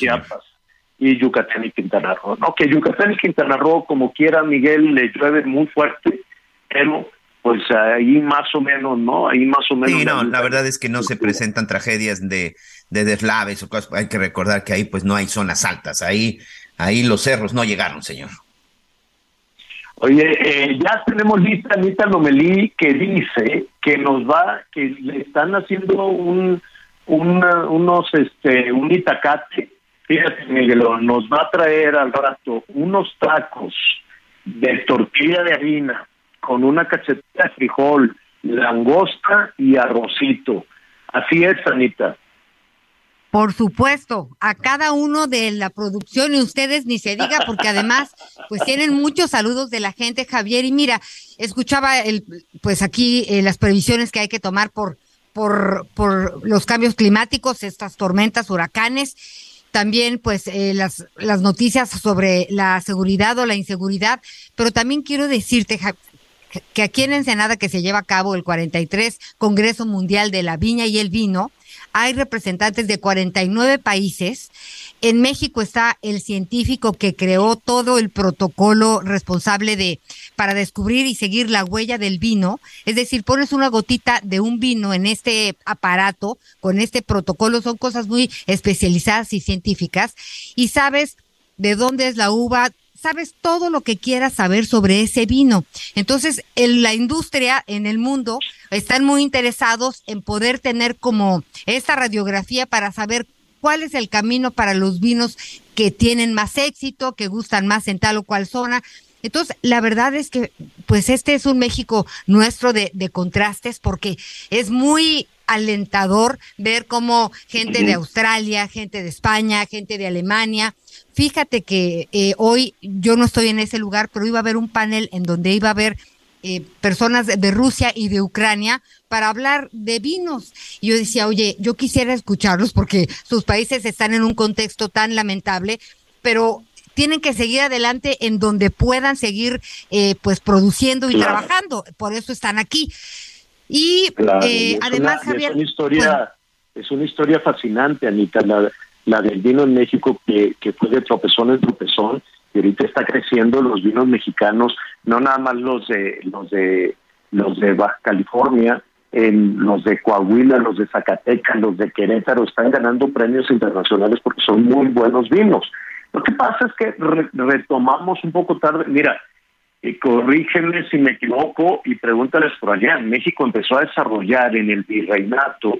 Y Yucatán y Quintana Roo. No, que Yucatán y Quintana Roo, como quiera, Miguel, le llueve muy fuerte, pero pues ahí más o menos, ¿no? Ahí más o menos. Sí, no, la verdad es que no se presentan tragedias de, de deslaves o cosas. Hay que recordar que ahí pues no hay zonas altas. Ahí, ahí los cerros no llegaron, señor. Oye, eh, ya tenemos lista Anita Lomelí que dice que nos va, que le están haciendo un, unos, este, un itacate. Fíjate, Miguel, nos va a traer al rato unos tacos de tortilla de harina con una cachetita de frijol, langosta y arrocito. Así es, Anita. Por supuesto, a cada uno de la producción y ustedes ni se diga porque además pues tienen muchos saludos de la gente, Javier, y mira, escuchaba el pues aquí eh, las previsiones que hay que tomar por por por los cambios climáticos, estas tormentas, huracanes, también pues eh, las las noticias sobre la seguridad o la inseguridad, pero también quiero decirte que aquí en Ensenada que se lleva a cabo el 43 Congreso Mundial de la Viña y el Vino, hay representantes de 49 países. En México está el científico que creó todo el protocolo responsable de para descubrir y seguir la huella del vino, es decir, pones una gotita de un vino en este aparato con este protocolo, son cosas muy especializadas y científicas y sabes de dónde es la uva, sabes todo lo que quieras saber sobre ese vino. Entonces, en la industria en el mundo están muy interesados en poder tener como esta radiografía para saber cuál es el camino para los vinos que tienen más éxito, que gustan más en tal o cual zona. Entonces, la verdad es que, pues este es un México nuestro de, de contrastes porque es muy alentador ver cómo gente de Australia, gente de España, gente de Alemania, Fíjate que eh, hoy yo no estoy en ese lugar, pero iba a haber un panel en donde iba a haber eh, personas de, Rusia y de Ucrania para hablar de vinos. Y yo decía, oye, yo quisiera escucharlos porque sus países están en un contexto tan lamentable, pero tienen que seguir adelante en donde puedan seguir eh, pues produciendo y trabajando. Por eso están aquí. Y además, Javier... Es una historia, es una historia fascinante, Anita. La, la del vino en México que, que fue de tropezón en tropezón y ahorita está creciendo los vinos mexicanos, no nada más los de los de los de Baja California, en los de Coahuila, los de Zacatecas, los de Querétaro están ganando premios internacionales porque son muy buenos vinos. Lo que pasa es que retomamos un poco tarde, mira, eh, corrígeme si me equivoco y pregúntales por allá, México empezó a desarrollar en el virreinato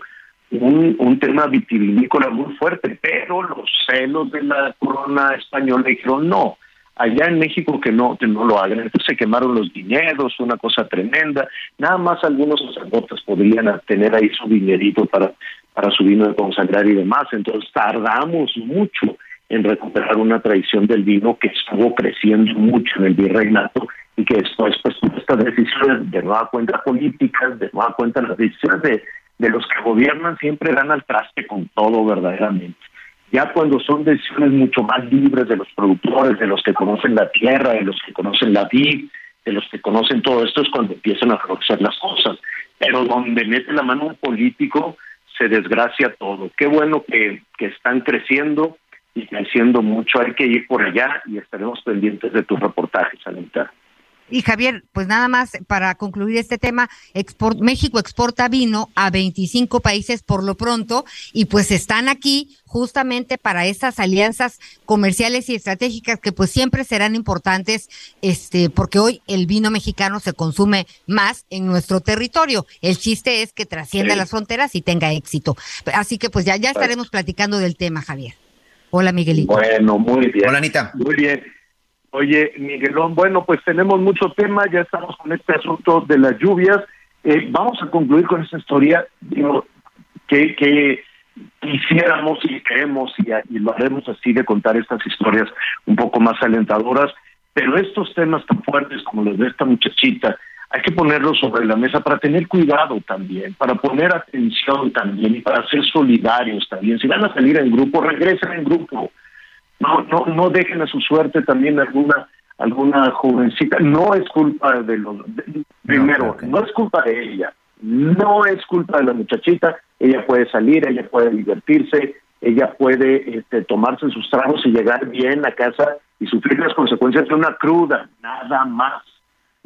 un, un tema vitivinícola muy fuerte, pero los celos de la corona española dijeron no, allá en México que no, que no lo hagan. Entonces se quemaron los viñedos, una cosa tremenda. Nada más algunos sacerdotes podrían tener ahí su viñedito para, para su vino de consagrar y demás. Entonces tardamos mucho en recuperar una tradición del vino que estuvo creciendo mucho en el virreinato y que después, pues, estas decisiones de nueva cuenta políticas, de nueva cuenta las decisiones de de los que gobiernan siempre dan al traste con todo verdaderamente. Ya cuando son decisiones mucho más libres de los productores, de los que conocen la tierra, de los que conocen la vid, de los que conocen todo esto, es cuando empiezan a florecer las cosas. Pero donde mete la mano un político, se desgracia todo. Qué bueno que, que están creciendo y creciendo mucho. Hay que ir por allá y estaremos pendientes de tus reportajes, Anita. Y Javier, pues nada más para concluir este tema, México exporta vino a 25 países por lo pronto y pues están aquí justamente para esas alianzas comerciales y estratégicas que pues siempre serán importantes, este, porque hoy el vino mexicano se consume más en nuestro territorio. El chiste es que trascienda las fronteras y tenga éxito. Así que pues ya, ya estaremos platicando del tema, Javier. Hola, Miguelito. Bueno, muy bien. Hola, Anita. Muy bien. Oye, Miguelón, bueno, pues tenemos mucho tema, ya estamos con este asunto de las lluvias. Eh, vamos a concluir con esta historia, digo, que, que quisiéramos y queremos y, y, lo haremos así de contar estas historias un poco más alentadoras, pero estos temas tan fuertes como los de esta muchachita, hay que ponerlos sobre la mesa para tener cuidado también, para poner atención también y para ser solidarios también. Si van a salir en grupo, regresen en grupo no, no, no dejen a su suerte también alguna alguna jovencita. No es culpa de los... primero, no, es culpa de ella, no es culpa de la muchachita. Ella puede salir, ella puede divertirse, ella puede este, tomarse sus tragos y llegar bien a casa y sufrir las consecuencias de una cruda, nada más.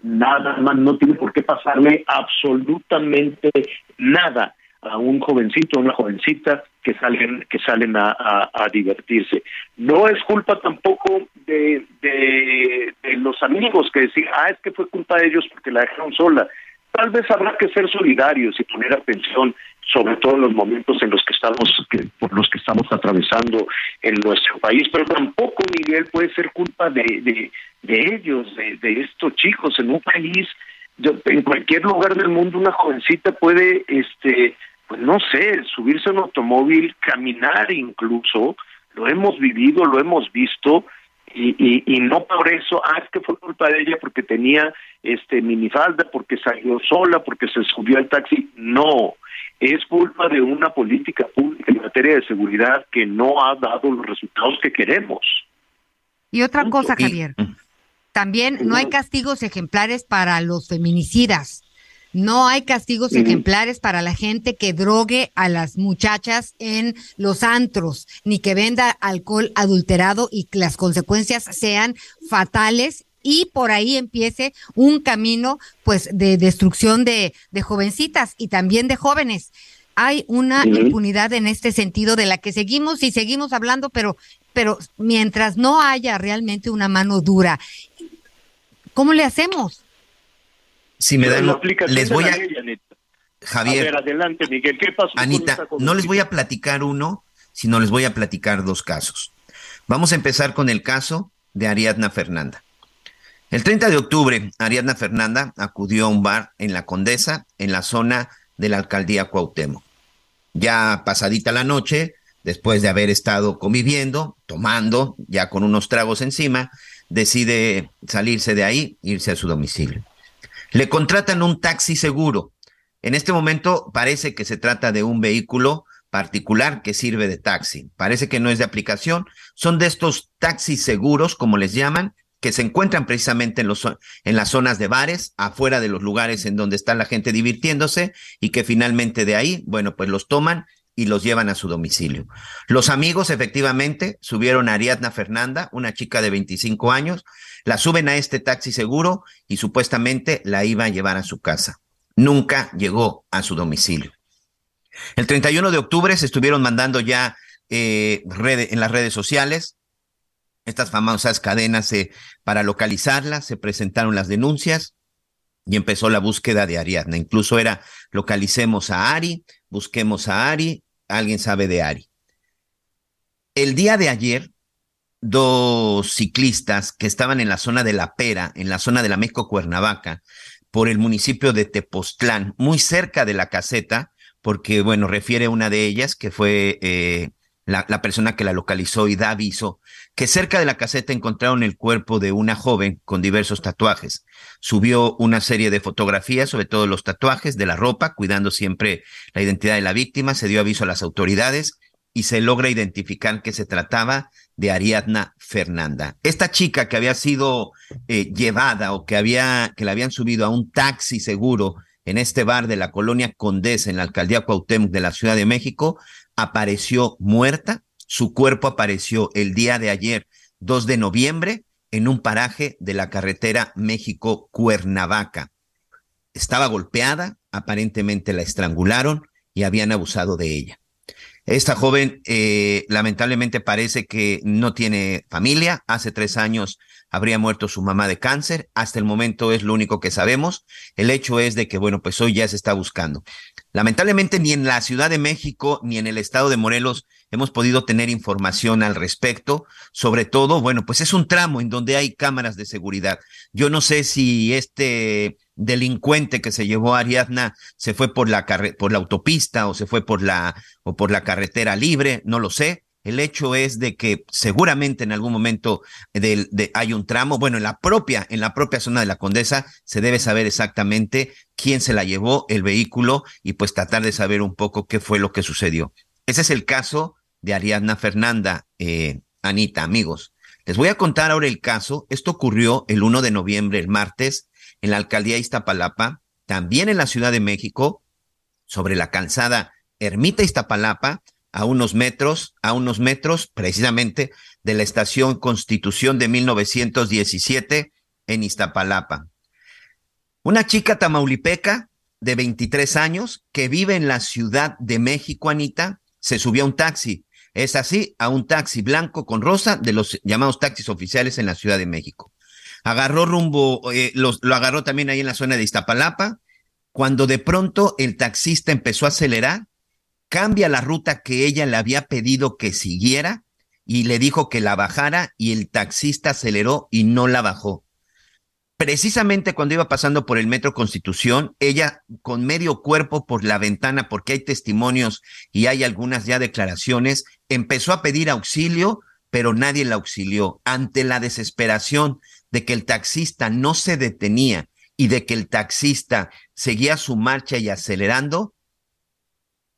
Nada más, no tiene por qué pasarle absolutamente nada a un jovencito, una jovencita que salen que salen a, a, divertirse. No es culpa tampoco de, de, los amigos que decir, ah, es que fue culpa de ellos porque la dejaron sola. Tal vez habrá que ser solidarios y poner atención, sobre todo en los momentos en los que estamos, que, por los que estamos atravesando en nuestro país, pero tampoco, Miguel, puede ser culpa de, de, de ellos, de, de estos chicos en un país en cualquier lugar del mundo una jovencita puede este pues no sé, subirse a un automóvil, caminar incluso, lo hemos vivido, lo hemos visto, y, y, no por eso, ah, es que fue culpa de ella porque tenía este minifalda, porque salió sola, porque se subió al taxi. No, es culpa de una política pública en materia de seguridad que no ha dado los resultados que queremos. Y otra cosa, Javier, también no hay castigos ejemplares para los feminicidas. No hay castigos ejemplares para la gente que drogue a las muchachas en los antros, ni que venda alcohol adulterado y que las consecuencias sean fatales y por ahí empiece un camino pues de destrucción de, de jovencitas y también de jóvenes. Hay una impunidad en este sentido de la que seguimos y seguimos hablando, pero, pero mientras no haya realmente una mano dura, ¿cómo le hacemos? Si me dan, les voy a... Javier. adelante, Miguel, ¿qué pasó? Anita, no les voy a platicar uno, sino les voy a platicar dos casos. Vamos a empezar con el caso de Ariadna Fernanda. El 30 de octubre, Ariadna Fernanda acudió a un bar en La Condesa, en la zona de la alcaldía Cuauhtémoc. Ya pasadita la noche, después de haber estado conviviendo, tomando, ya con unos tragos encima, decide salirse de ahí, irse a su domicilio. Le contratan un taxi seguro. En este momento parece que se trata de un vehículo particular que sirve de taxi. Parece que no es de aplicación. Son de estos taxis seguros, como les llaman, que se encuentran precisamente en, los, en las zonas de bares, afuera de los lugares en donde está la gente divirtiéndose y que finalmente de ahí, bueno, pues los toman y los llevan a su domicilio. Los amigos efectivamente subieron a Ariadna Fernanda, una chica de 25 años, la suben a este taxi seguro y supuestamente la iba a llevar a su casa. Nunca llegó a su domicilio. El 31 de octubre se estuvieron mandando ya eh, en las redes sociales estas famosas cadenas eh, para localizarla, se presentaron las denuncias y empezó la búsqueda de Ariadna. Incluso era localicemos a Ari, busquemos a Ari, alguien sabe de Ari. El día de ayer, dos ciclistas que estaban en la zona de La Pera, en la zona de la México Cuernavaca, por el municipio de Tepoztlán, muy cerca de la caseta, porque, bueno, refiere una de ellas, que fue eh, la, la, persona que la localizó y da aviso, que cerca de la caseta encontraron el cuerpo de una joven con diversos tatuajes. Subió una serie de fotografías, sobre todo los tatuajes de la ropa, cuidando siempre la identidad de la víctima, se dio aviso a las autoridades y se logra identificar que se trataba de Ariadna Fernanda. Esta chica que había sido eh, llevada o que había que la habían subido a un taxi seguro en este bar de la colonia Condesa en la alcaldía Cuauhtémoc de la Ciudad de México apareció muerta. Su cuerpo apareció el día de ayer, 2 de noviembre, en un paraje de la carretera México-Cuernavaca. Estaba golpeada, aparentemente la estrangularon y habían abusado de ella. Esta joven eh, lamentablemente parece que no tiene familia. Hace tres años habría muerto su mamá de cáncer. Hasta el momento es lo único que sabemos. El hecho es de que, bueno, pues hoy ya se está buscando. Lamentablemente ni en la Ciudad de México ni en el estado de Morelos hemos podido tener información al respecto. Sobre todo, bueno, pues es un tramo en donde hay cámaras de seguridad. Yo no sé si este delincuente que se llevó a Ariadna se fue por la por la autopista o se fue por la o por la carretera libre, no lo sé. El hecho es de que seguramente en algún momento hay un tramo, bueno, en la propia, en la propia zona de la Condesa se debe saber exactamente quién se la llevó, el vehículo, y pues tratar de saber un poco qué fue lo que sucedió. Ese es el caso de Ariadna Fernanda, eh, Anita, amigos. Les voy a contar ahora el caso. Esto ocurrió el 1 de noviembre, el martes, en la alcaldía Iztapalapa, también en la Ciudad de México, sobre la calzada Ermita Iztapalapa, a unos metros, a unos metros precisamente de la estación Constitución de 1917 en Iztapalapa. Una chica tamaulipeca de 23 años que vive en la Ciudad de México, Anita, se subió a un taxi. Es así, a un taxi blanco con rosa de los llamados taxis oficiales en la Ciudad de México. Agarró rumbo, eh, lo agarró también ahí en la zona de Iztapalapa, cuando de pronto el taxista empezó a acelerar cambia la ruta que ella le había pedido que siguiera y le dijo que la bajara y el taxista aceleró y no la bajó. Precisamente cuando iba pasando por el Metro Constitución, ella con medio cuerpo por la ventana, porque hay testimonios y hay algunas ya declaraciones, empezó a pedir auxilio, pero nadie la auxilió. Ante la desesperación de que el taxista no se detenía y de que el taxista seguía su marcha y acelerando,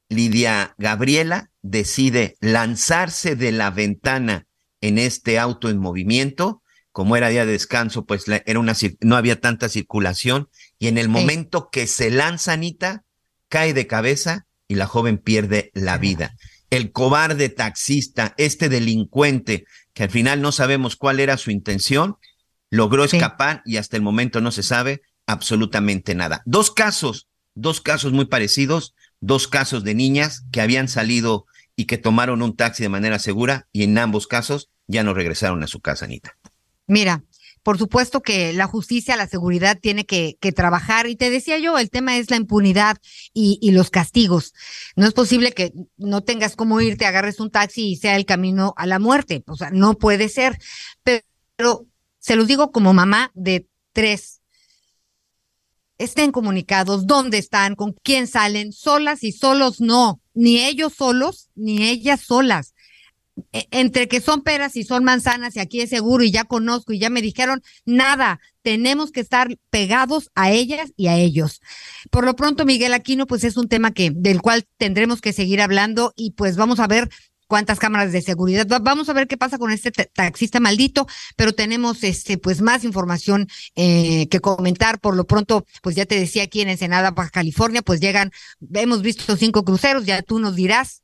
Lidia Gabriela decide lanzarse de la ventana en este auto en movimiento. Como era día de descanso, pues era una, no había tanta circulación. Y en el momento que se lanza Anita, cae de cabeza y la joven pierde la vida. El cobarde taxista, este delincuente, que al final no sabemos cuál era su intención, logró escapar y hasta el momento no se sabe absolutamente nada. Dos casos, dos casos muy parecidos dos casos de niñas que habían salido y que tomaron un taxi de manera segura y en ambos casos ya no regresaron a su casa, Anita. Mira, por supuesto que la justicia, la seguridad tiene que, trabajar. Y te decía yo, el tema es la impunidad y, y, los castigos. No es posible que no tengas cómo irte, agarres un taxi y sea el camino a la muerte. O sea, no puede ser. Pero se los digo como mamá de tres. Estén comunicados, dónde están, con quién salen, solas y solos no, ni ellos solos, ni ellas solas. E, entre que son peras y son manzanas y aquí es seguro y ya conozco y ya me dijeron, nada, tenemos que estar pegados a ellas y a ellos. Por lo pronto, Miguel Aquino, pues es un tema que del cual tendremos que seguir hablando y pues vamos a ver cuántas cámaras de seguridad. Vamos a ver qué pasa con este taxista maldito, pero tenemos este pues más información eh, que comentar. Por lo pronto, pues ya te decía aquí en Ensenada, Baja California, pues llegan, hemos visto cinco cruceros, ya tú nos dirás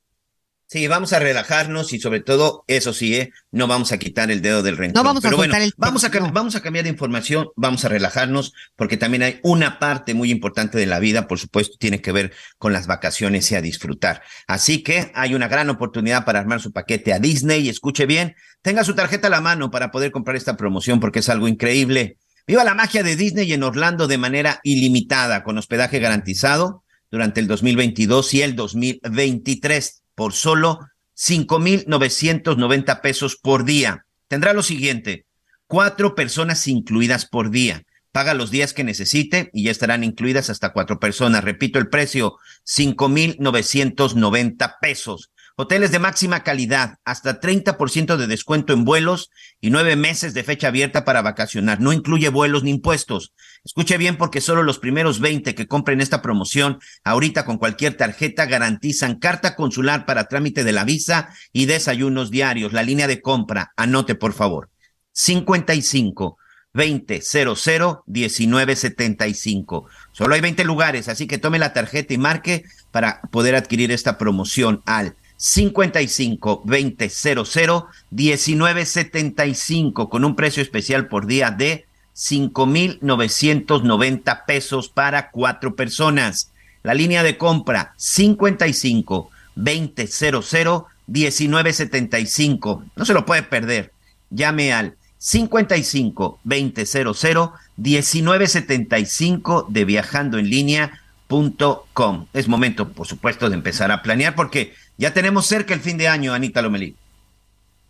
Sí, vamos a relajarnos y sobre todo, eso sí, ¿eh? no vamos a quitar el dedo del renglón. No vamos a Pero el vamos a, vamos a cambiar de información, vamos a relajarnos, porque también hay una parte muy importante de la vida, por supuesto, tiene que ver con las vacaciones y a disfrutar. Así que hay una gran oportunidad para armar su paquete a Disney y escuche bien, tenga su tarjeta a la mano para poder comprar esta promoción porque es algo increíble. Viva la magia de Disney en Orlando de manera ilimitada, con hospedaje garantizado durante el 2022 y el 2023 por solo 5,990 pesos por día. Tendrá lo siguiente, cuatro personas incluidas por día. Paga los días que necesite y ya estarán incluidas hasta cuatro personas. Repito el precio, 5,990 pesos. Hoteles de máxima calidad, hasta 30% de descuento en vuelos y nueve meses de fecha abierta para vacacionar. No incluye vuelos ni impuestos. Escuche bien porque solo los primeros 20 que compren esta promoción ahorita con cualquier tarjeta garantizan carta consular para trámite de la visa y desayunos diarios. La línea de compra, anote por favor. 55 20 00 19 75. Solo hay 20 lugares, así que tome la tarjeta y marque para poder adquirir esta promoción al 55 2000 1975 con un precio especial por día de 5,990 pesos para cuatro personas. La línea de compra 55 2000 1975. No se lo puede perder. Llame al 55 2000 1975 de viajando en línea.com. Es momento, por supuesto, de empezar a planear porque ya tenemos cerca el fin de año, Anita Lomelí.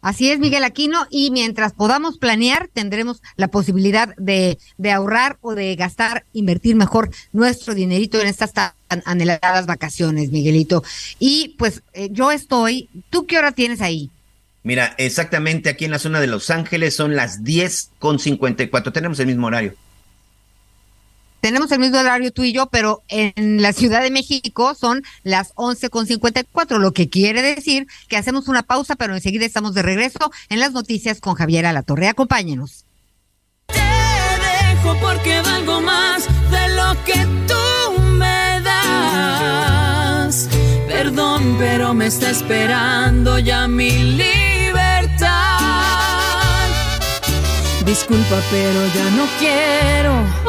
Así es, Miguel Aquino, y mientras podamos planear, tendremos la posibilidad de, de, ahorrar o de gastar, invertir mejor nuestro dinerito en estas tan anheladas vacaciones, Miguelito. Y pues eh, yo estoy, ¿tú qué hora tienes ahí? Mira, exactamente aquí en la zona de Los Ángeles son las 10 con 54, tenemos el mismo horario tenemos el mismo horario tú y yo, pero en la Ciudad de México son las 11.54, lo que quiere decir que hacemos una pausa, pero enseguida estamos de regreso en las noticias con Javier Alatorre. Acompáñenos. Te dejo porque valgo más de lo que tú me das. Perdón, pero me está esperando ya mi libertad. Disculpa, pero ya no quiero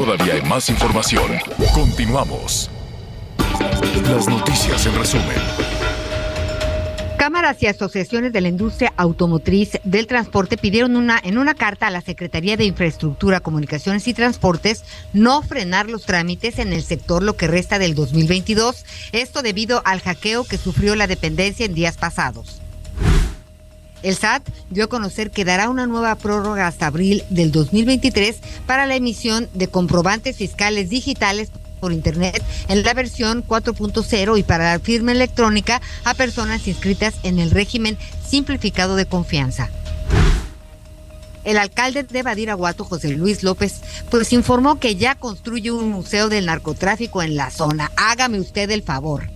Todavía hay más información. Continuamos. Las noticias en resumen. Cámaras y asociaciones de la industria automotriz del transporte pidieron una, en una carta a la Secretaría de Infraestructura, Comunicaciones y Transportes no frenar los trámites en el sector lo que resta del 2022, esto debido al hackeo que sufrió la dependencia en días pasados. El SAT dio a conocer que dará una nueva prórroga hasta abril del 2023 para la emisión de comprobantes fiscales digitales por Internet en la versión 4.0 y para la firma electrónica a personas inscritas en el régimen simplificado de confianza. El alcalde de Badiraguato, José Luis López, pues informó que ya construye un museo del narcotráfico en la zona. Hágame usted el favor.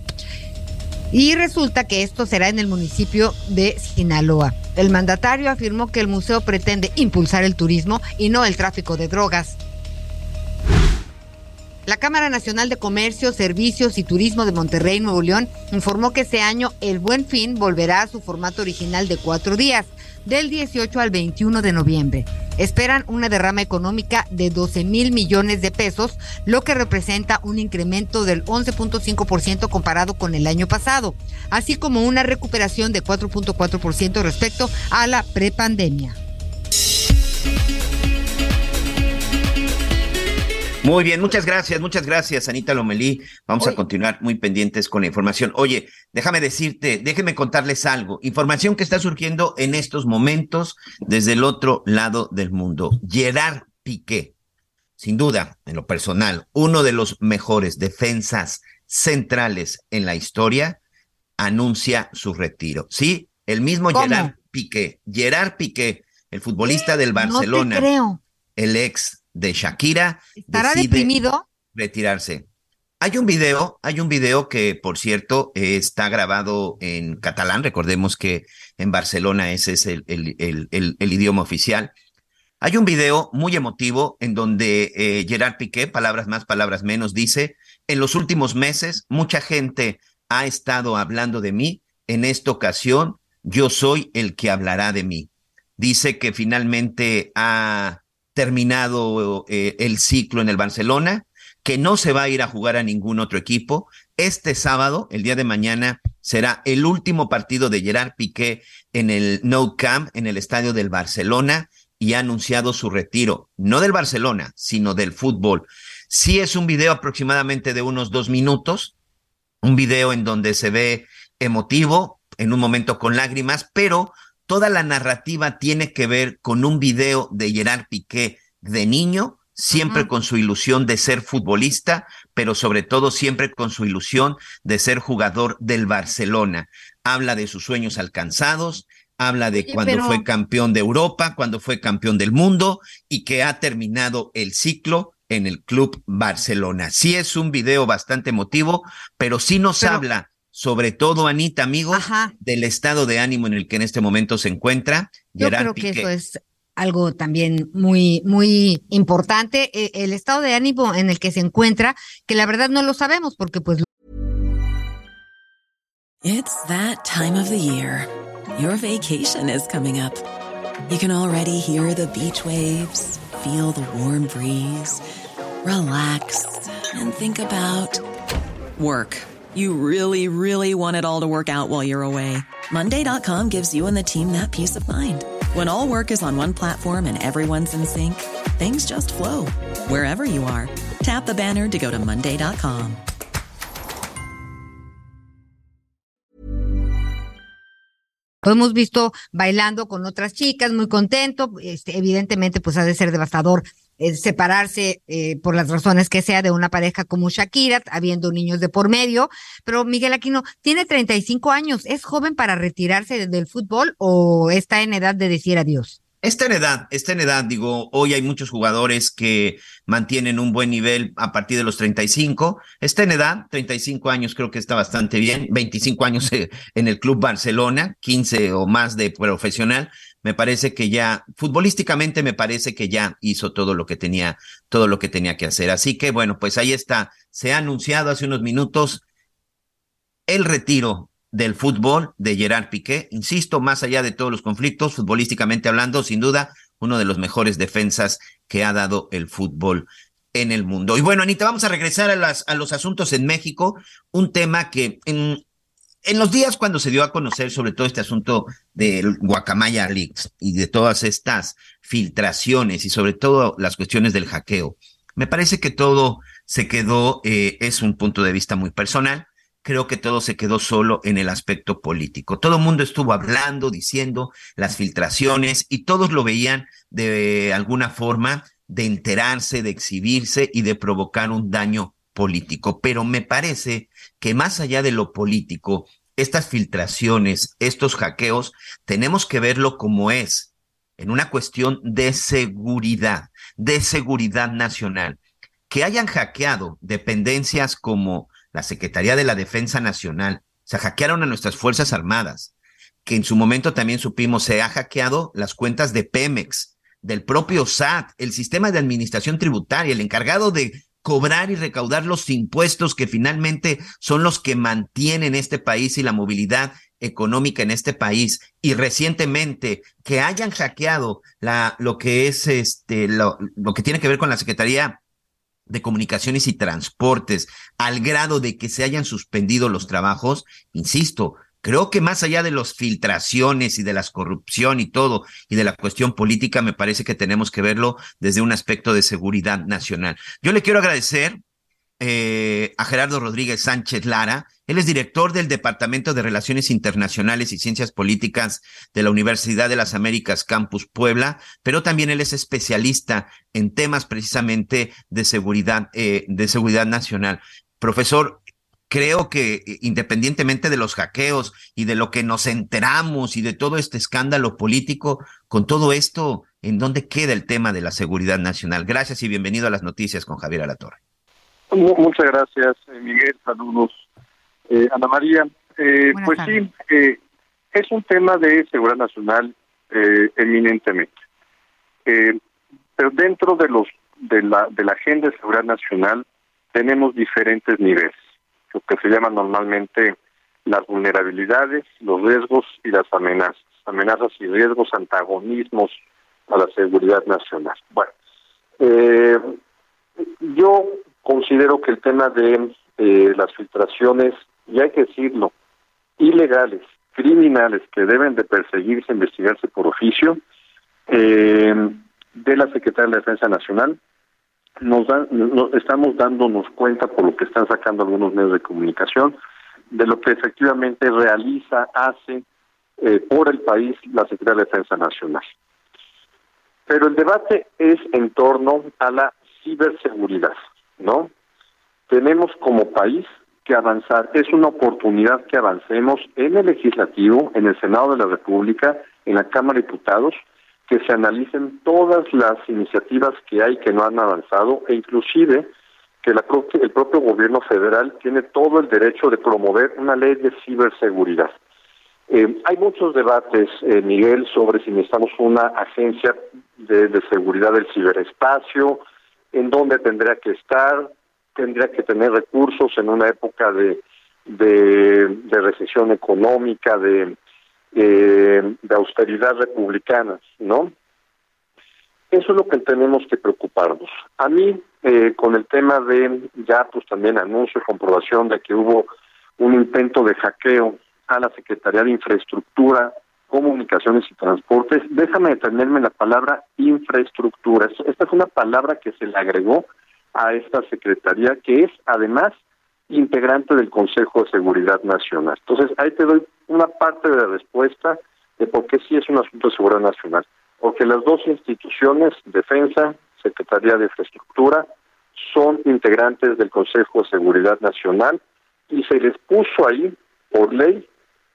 Y resulta que esto será en el municipio de Sinaloa. El mandatario afirmó que el museo pretende impulsar el turismo y no el tráfico de drogas. La Cámara Nacional de Comercio, Servicios y Turismo de Monterrey, Nuevo León, informó que este año el Buen Fin volverá a su formato original de cuatro días del 18 al 21 de noviembre. Esperan una derrama económica de 12 mil millones de pesos, lo que representa un incremento del 11.5% comparado con el año pasado, así como una recuperación de 4.4% respecto a la prepandemia. Muy bien, muchas gracias, muchas gracias, Anita Lomelí. Vamos a continuar muy pendientes con la información. Oye, déjame decirte, déjeme contarles algo. Información que está surgiendo en estos momentos desde el otro lado del mundo. Gerard Piqué, sin duda, en lo personal, uno de los mejores defensas centrales en la historia, anuncia su retiro. Sí, el mismo Gerard Piqué, Gerard Piqué, el futbolista del Barcelona, creo. el ex de Shakira. ¿Estará deprimido? Retirarse. Hay un video, hay un video que, por cierto, está grabado en catalán. Recordemos que en Barcelona ese es el, el, el, el idioma oficial. Hay un video muy emotivo en donde eh, Gerard Piqué, palabras más, palabras menos, dice, en los últimos meses mucha gente ha estado hablando de mí. En esta ocasión, yo soy el que hablará de mí. Dice que finalmente ha terminado eh, el ciclo en el Barcelona, que no se va a ir a jugar a ningún otro equipo. Este sábado, el día de mañana, será el último partido de Gerard Piqué en el No Camp, en el estadio del Barcelona, y ha anunciado su retiro, no del Barcelona, sino del fútbol. Sí es un video aproximadamente de unos dos minutos, un video en donde se ve emotivo, en un momento con lágrimas, pero toda la narrativa tiene que ver con un video de Gerard Piqué de niño siempre con su ilusión de ser futbolista, pero sobre todo siempre con su ilusión de ser jugador del Barcelona. Habla de sus sueños alcanzados, habla de cuando fue campeón de Europa, cuando fue campeón del mundo y que ha terminado el ciclo en el Club Barcelona. Sí es un video bastante emotivo, pero sí nos habla, sobre todo, Anita, amigos, del estado de ánimo en el que en este momento se encuentra. Yo creo que eso es algo también muy, muy importante, e, el estado de ánimo en el que se encuentra, que la verdad no lo sabemos porque pues... It's that time of the year. Your vacation is coming up. You can already hear the beach waves, feel the warm breeze, relax and think about work. You really, really want it all to work out while you're away. Monday.com gives you and the team that peace of mind. When all work is on one platform and everyone's in sync, things just flow wherever you are. Tap the banner to go to Monday.com. Hemos visto bailando con otras chicas, muy contento. Este, evidentemente, pues ha de ser devastador eh, separarse eh, por las razones que sea de una pareja como Shakira, habiendo niños de por medio. Pero Miguel Aquino tiene 35 años, ¿es joven para retirarse del fútbol o está en edad de decir adiós? Está en edad, está en edad, digo, hoy hay muchos jugadores que mantienen un buen nivel a partir de los 35. Está en edad, 35 años creo que está bastante bien, 25 años en el Club Barcelona, 15 o más de profesional me parece que ya, futbolísticamente me parece que ya hizo todo lo que tenía, todo lo que tenía que hacer. Así que bueno, pues ahí está. Se ha anunciado hace unos minutos el retiro del fútbol de Gerard Piqué. Insisto, más allá de todos los conflictos, futbolísticamente hablando, sin duda, uno de los mejores defensas que ha dado el fútbol en el mundo. Y bueno, Anita, vamos a regresar a, las, a los asuntos en México, un tema que en, en los días cuando se dio a conocer sobre todo este asunto del Guacamaya Leaks y de todas estas filtraciones y sobre todo las cuestiones del hackeo, me parece que todo se quedó, eh, es un punto de vista muy personal, creo que todo se quedó solo en el aspecto político. Todo el mundo estuvo hablando, diciendo las filtraciones y todos lo veían de alguna forma de enterarse, de exhibirse y de provocar un daño político. Pero me parece que más allá de lo político, estas filtraciones, estos hackeos, tenemos que verlo como es, en una cuestión de seguridad, de seguridad nacional. Que hayan hackeado dependencias como la Secretaría de la Defensa Nacional, se hackearon a nuestras Fuerzas Armadas, que en su momento también supimos se ha hackeado las cuentas de Pemex, del propio SAT, el sistema de administración tributaria, el encargado de cobrar y recaudar los impuestos que finalmente son los que mantienen este país y la movilidad económica en este país. Y recientemente que hayan hackeado la, lo que es este lo, lo que tiene que ver con la Secretaría de Comunicaciones y Transportes al grado de que se hayan suspendido los trabajos, insisto, Creo que más allá de las filtraciones y de la corrupción y todo, y de la cuestión política, me parece que tenemos que verlo desde un aspecto de seguridad nacional. Yo le quiero agradecer eh, a Gerardo Rodríguez Sánchez Lara. Él es director del Departamento de Relaciones Internacionales y Ciencias Políticas de la Universidad de las Américas Campus Puebla, pero también él es especialista en temas precisamente de seguridad, eh, de seguridad nacional. Profesor, creo que eh, independientemente de los hackeos y de lo que nos enteramos y de todo este escándalo político, con todo esto, ¿en dónde queda el tema de la seguridad nacional? Gracias y bienvenido a las noticias con Javier Alatorre. Muchas gracias, eh, Miguel. Saludos. Eh, Ana María, pues sí, es un tema de seguridad nacional eminentemente. pero dentro de los de la, de la agenda de seguridad nacional tenemos diferentes niveles lo que se llaman normalmente las vulnerabilidades, los riesgos y las amenazas, amenazas y riesgos, antagonismos a la seguridad nacional. Bueno, eh, yo considero que el tema de eh, las filtraciones, y hay que decirlo, ilegales, criminales que deben de perseguirse, investigarse por oficio, eh, de la Secretaría de la Defensa Nacional, nos, dan, estamos dándonos cuenta por lo que están sacando algunos medios de comunicación de lo que efectivamente realiza, hace eh, por el país la Secretaría de Defensa Nacional. Pero el debate es en torno a la ciberseguridad, ¿no? Tenemos como país que avanzar, es una oportunidad que avancemos en el legislativo, en el Senado de la República, en la Cámara de Diputados, que se analicen todas las iniciativas que hay que no han avanzado e inclusive que la el propio gobierno federal tiene todo el derecho de promover una ley de ciberseguridad. Eh, hay muchos debates, eh, Miguel, sobre si necesitamos una agencia de, de, seguridad del ciberespacio, en dónde tendría que estar, tendría que tener recursos en una época de, de, de recesión económica, de, eh, de austeridad republicana, ¿no? Eso es lo que tenemos que preocuparnos. A mí, eh, con el tema de ya, pues también anuncio y comprobación de que hubo un intento de hackeo a la Secretaría de Infraestructura, Comunicaciones y Transportes. Déjame detenerme en la palabra infraestructura. Esta es una palabra que se le agregó a esta Secretaría, que es además integrante del Consejo de Seguridad Nacional. Entonces, ahí te doy una parte de la respuesta de por qué sí es un asunto de seguridad nacional. Porque las dos instituciones, Defensa, Secretaría de Infraestructura, son integrantes del Consejo de Seguridad Nacional y se les puso ahí por ley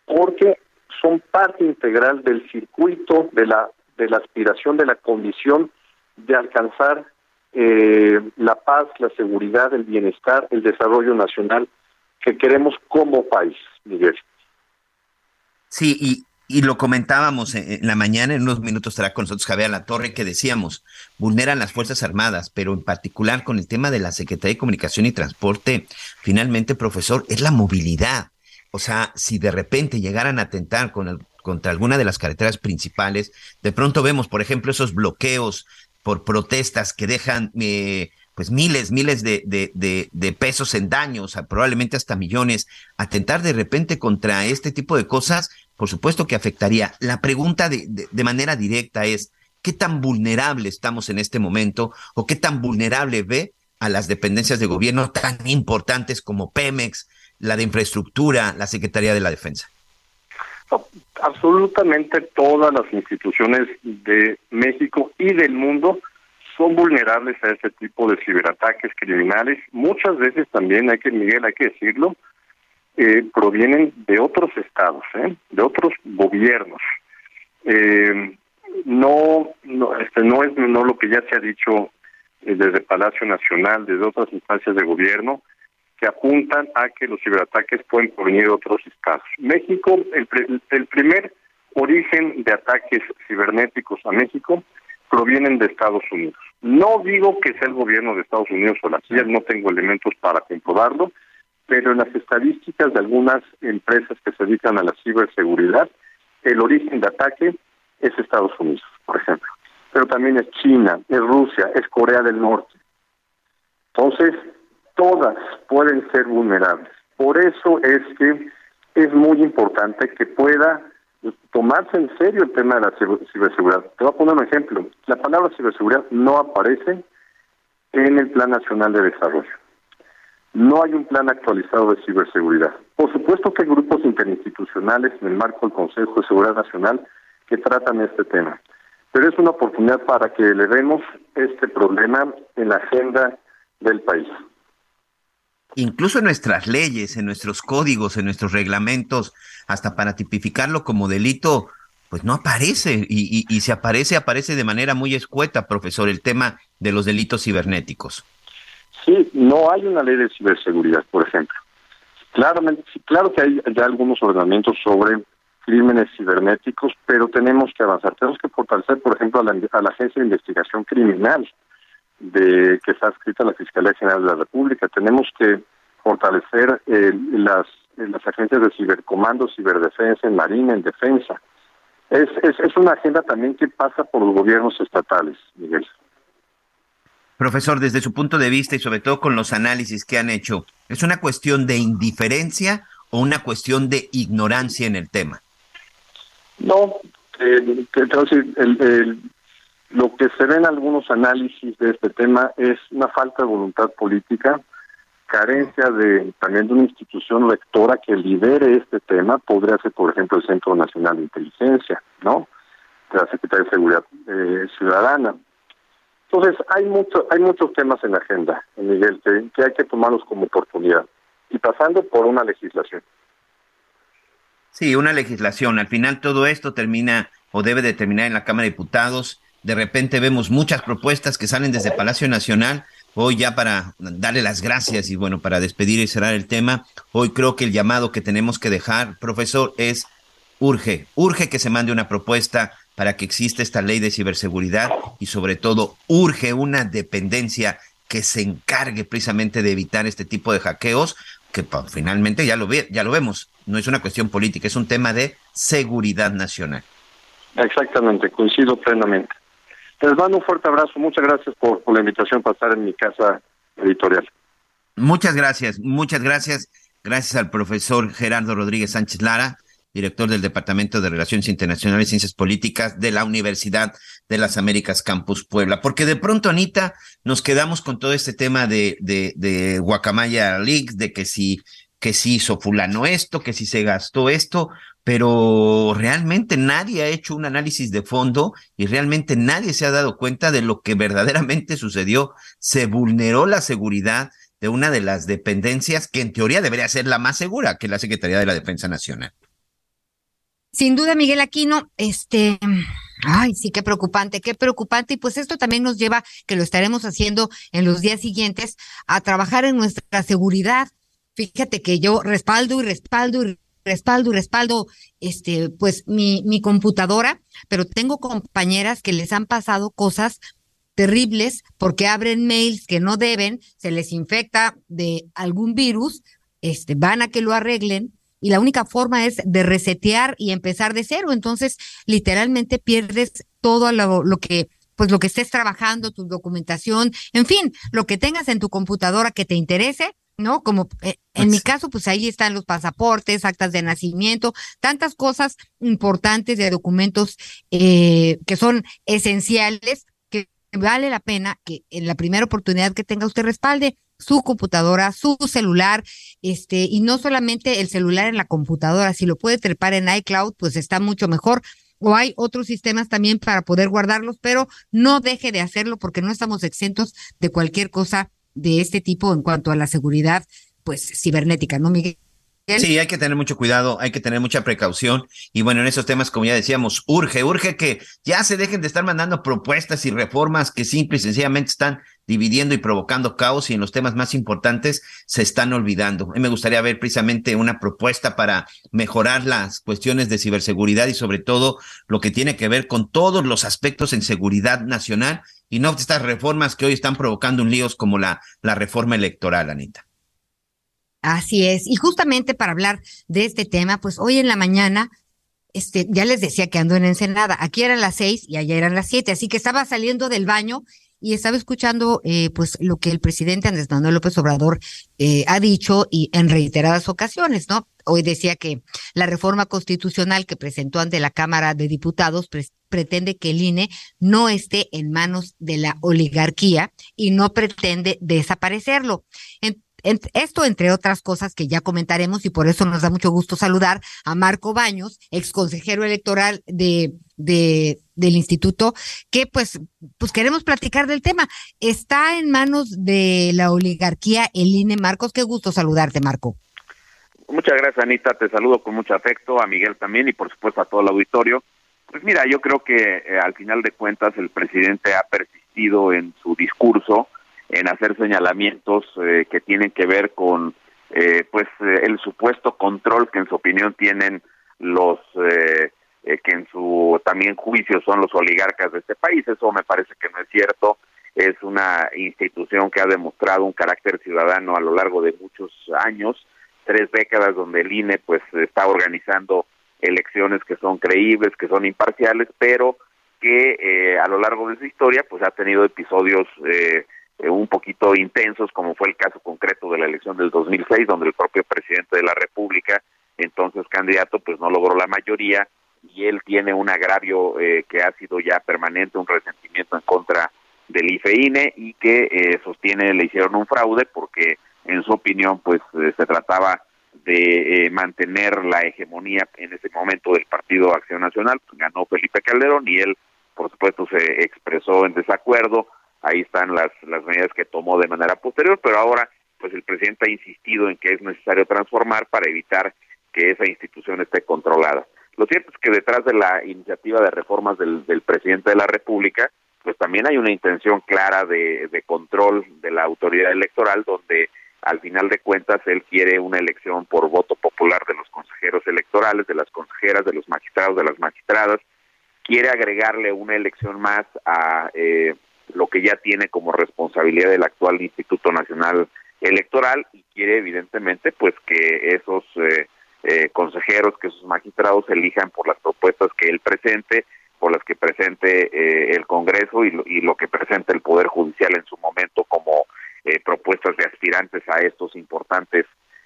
porque son parte integral del circuito de la de la aspiración de la condición de alcanzar eh, la paz, la seguridad, el bienestar, el desarrollo nacional que queremos como país, Miguel. Sí, y, y lo comentábamos en, la mañana, en unos minutos estará con nosotros Javier La Torre, que decíamos, vulneran las Fuerzas Armadas, pero en particular con el tema de la Secretaría de Comunicación y Transporte, finalmente, profesor, es la movilidad. O sea, si de repente llegaran a atentar con el, contra alguna de las carreteras principales, de pronto vemos, por ejemplo, esos bloqueos por protestas que dejan eh, pues miles, miles de, de, de, pesos en daños, probablemente hasta millones, atentar de repente contra este tipo de cosas, por supuesto que afectaría. La pregunta de, de manera directa es, ¿qué tan vulnerable estamos en este momento o qué tan vulnerable ve a las dependencias de gobierno tan importantes como Pemex, la de infraestructura, la Secretaría de la Defensa? Absolutamente todas las instituciones de México y del mundo son vulnerables a este tipo de ciberataques criminales. Muchas veces también hay que, Miguel, hay que decirlo, eh, provienen de otros estados, ¿eh? de otros gobiernos. Eh, no, no, este no es no lo que ya se ha dicho eh, desde Palacio Nacional, desde otras instancias de gobierno, que apuntan a que los ciberataques pueden provenir de otros estados. México, el, el primer origen de ataques cibernéticos a México provienen de Estados Unidos. No digo que sea el gobierno de Estados Unidos o la CIA, no tengo elementos para comprobarlo, pero en las estadísticas de algunas empresas que se dedican a la ciberseguridad, el origen de ataque es Estados Unidos, por ejemplo. Pero también es China, es Rusia, es Corea del Norte. Entonces, todas pueden ser vulnerables. Por eso es que es muy importante que pueda tomarse en serio el tema de la ciberseguridad. Te voy a poner un ejemplo. La palabra ciberseguridad no aparece en el Plan Nacional de Desarrollo. No hay un plan actualizado de ciberseguridad. Por supuesto que hay grupos interinstitucionales en el marco del Consejo de Seguridad Nacional que tratan este tema, pero es una oportunidad para que elevemos este problema en la agenda del país incluso en nuestras leyes, en nuestros códigos, en nuestros reglamentos, hasta para tipificarlo como delito, pues no aparece. Y, y, si aparece, aparece de manera muy escueta, profesor, el tema de los delitos cibernéticos. Sí, no hay una ley de ciberseguridad, por ejemplo. Claramente, claro que hay ya algunos ordenamientos sobre crímenes cibernéticos, pero tenemos que avanzar. Tenemos que fortalecer, por ejemplo, a la Agencia de Investigación Criminal, de que está escrita la Fiscalía General de la República. Tenemos que fortalecer eh, las, las agencias de cibercomando, ciberdefensa, en Marina, en defensa. Es, es, es una agenda también que pasa por los gobiernos estatales, Miguel. Profesor, desde su punto de vista y sobre todo con los análisis que han hecho, ¿es una cuestión de indiferencia o una cuestión de ignorancia en el tema? No, eh, el, el, lo que se ve en algunos análisis de este tema es una falta de voluntad política, carencia de también de una institución lectora que lidere este tema, podría ser, por ejemplo, el Centro Nacional de Inteligencia, ¿no? De la Secretaría de Seguridad eh, Ciudadana. Entonces, hay mucho, hay muchos temas en la agenda, Miguel, que, que hay que tomarlos como oportunidad y pasando por una legislación. Sí, una legislación. Al final todo esto termina o debe de terminar en la Cámara de Diputados. De repente vemos muchas propuestas que salen desde Palacio Nacional. Hoy ya para darle las gracias y bueno, para despedir y cerrar el tema, hoy creo que el llamado que tenemos que dejar, profesor, es urge, urge que se mande una propuesta para que exista esta ley de ciberseguridad y sobre todo urge una dependencia que se encargue precisamente de evitar este tipo de hackeos, que finalmente ya lo, ve, ya lo vemos, no es una cuestión política, es un tema de seguridad nacional. Exactamente, coincido plenamente. Les mando un fuerte abrazo, muchas gracias por, la invitación para estar en mi casa editorial. Muchas gracias, muchas gracias. Gracias al profesor Gerardo Rodríguez Sánchez Lara, director del Departamento de Relaciones Internacionales y Ciencias Políticas de la Universidad de las Américas Campus Puebla. Porque de pronto, Anita, nos quedamos con todo este tema de, de, de Guacamaya Leaks, de que si, que si hizo fulano esto, que si se gastó esto, pero realmente nadie ha hecho un análisis de fondo y realmente nadie se ha dado cuenta de lo que verdaderamente sucedió. Se vulneró la seguridad de una de las dependencias que en teoría debería ser la más segura, que es la Secretaría de la Defensa Nacional. Sin duda, Miguel Aquino, este, ay, sí, qué preocupante, qué preocupante. Y pues esto también nos lleva, que lo estaremos haciendo en los días siguientes, a trabajar en nuestra seguridad. Fíjate que yo respaldo y respaldo y respaldo y respaldo, este, pues mi, mi computadora, pero tengo compañeras que les han pasado cosas terribles porque abren mails que no deben, se les infecta de algún virus, este, van a que lo arreglen y la única forma es de resetear y empezar de cero. Entonces, literalmente pierdes todo lo, lo que pues lo que estés trabajando, tu documentación, en fin, lo que tengas en tu computadora que te interese, ¿no? Como eh, en mi caso, pues ahí están los pasaportes, actas de nacimiento, tantas cosas importantes de documentos eh, que son esenciales, que vale la pena que en la primera oportunidad que tenga usted respalde su computadora, su celular, este, y no solamente el celular en la computadora, si lo puede trepar en iCloud, pues está mucho mejor. O hay otros sistemas también para poder guardarlos, pero no deje de hacerlo porque no estamos exentos de cualquier cosa de este tipo en cuanto a la seguridad, pues cibernética, ¿no, Miguel? Sí, hay que tener mucho cuidado, hay que tener mucha precaución. Y bueno, en esos temas, como ya decíamos, urge, urge que ya se dejen de estar mandando propuestas y reformas que simple y sencillamente están dividiendo y provocando caos y en los temas más importantes se están olvidando. Mí me gustaría ver precisamente una propuesta para mejorar las cuestiones de ciberseguridad y sobre todo lo que tiene que ver con todos los aspectos en seguridad nacional y no estas reformas que hoy están provocando un líos como la, la reforma electoral, Anita. Así es. Y justamente para hablar de este tema, pues hoy en la mañana, este, ya les decía que ando en Ensenada. Aquí eran las seis y allá eran las siete. Así que estaba saliendo del baño y estaba escuchando eh, pues lo que el presidente Andrés Manuel López Obrador eh, ha dicho y en reiteradas ocasiones, ¿no? Hoy decía que la reforma constitucional que presentó ante la Cámara de Diputados pretende que el INE no esté en manos de la oligarquía y no pretende desaparecerlo. Esto, entre otras cosas que ya comentaremos, y por eso nos da mucho gusto saludar a Marco Baños, ex consejero electoral de, de, del instituto, que pues, pues queremos platicar del tema. Está en manos de la oligarquía el INE. Marcos, qué gusto saludarte, Marco. Muchas gracias, Anita. Te saludo con mucho afecto, a Miguel también y por supuesto a todo el auditorio. Pues mira, yo creo que eh, al final de cuentas el presidente ha persistido en su discurso en hacer señalamientos eh, que tienen que ver con eh, pues eh, el supuesto control que en su opinión tienen los que en su también juicio son los oligarcas de este país. Eso me parece que no es cierto. Es una institución que ha demostrado un carácter ciudadano a lo largo de muchos años. Tres décadas donde el INE pues está organizando elecciones que son creíbles que son imparciales pero que a lo largo de su historia pues ha tenido episodios eh, eh, un poquito intensos, como fue el caso concreto de la elección del 2006, donde el propio presidente de la República, entonces candidato, pues no logró la mayoría y él tiene un agravio eh, que ha sido ya permanente, un resentimiento en contra del IFEINE y que eh, sostiene le hicieron un fraude porque en su opinión pues se trataba de mantener la hegemonía en ese momento del Partido Acción Nacional, ganó Felipe Calderón y él por supuesto se expresó en desacuerdo ahí están las, las medidas que tomó de manera posterior, pero ahora pues el presidente ha insistido en que es necesario transformar para evitar que esa institución esté controlada. Lo cierto es que detrás de la iniciativa de reformas del, presidente de la República, pues también hay una intención clara de, de control de la autoridad electoral, donde al final de cuentas él quiere una elección por voto popular de los consejeros electorales, de las consejeras, de los magistrados, de las magistradas, quiere agregarle una elección más a eh, lo que ya tiene como responsabilidad del actual Instituto Nacional Electoral y quiere evidentemente pues que esos eh, eh, consejeros, que esos magistrados elijan por las propuestas que él presente, por las que presente eh, el Congreso y lo, y lo que presente el Poder Judicial en su momento como eh, propuestas de aspirantes a estos importantes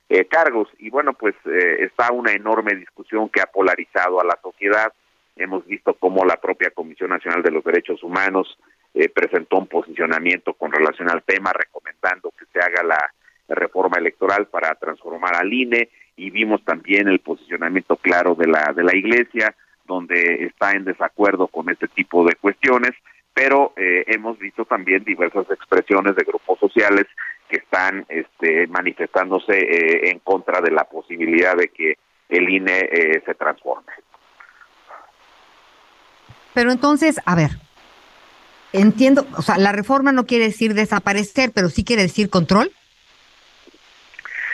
eh, cargos. Y bueno, pues está una enorme discusión que ha polarizado a la sociedad. Hemos visto cómo la propia Comisión Nacional de los Derechos Humanos eh, presentó un posicionamiento con relación al tema, recomendando que se haga la reforma electoral para transformar al INE y vimos también el posicionamiento claro de la de la Iglesia donde está en desacuerdo con este tipo de cuestiones, pero eh, hemos visto también diversas expresiones de grupos sociales que están este, manifestándose eh, en contra de la posibilidad de que el INE eh, se transforme. Pero entonces, a ver, entiendo, o sea, la reforma no quiere decir desaparecer, pero sí quiere decir control.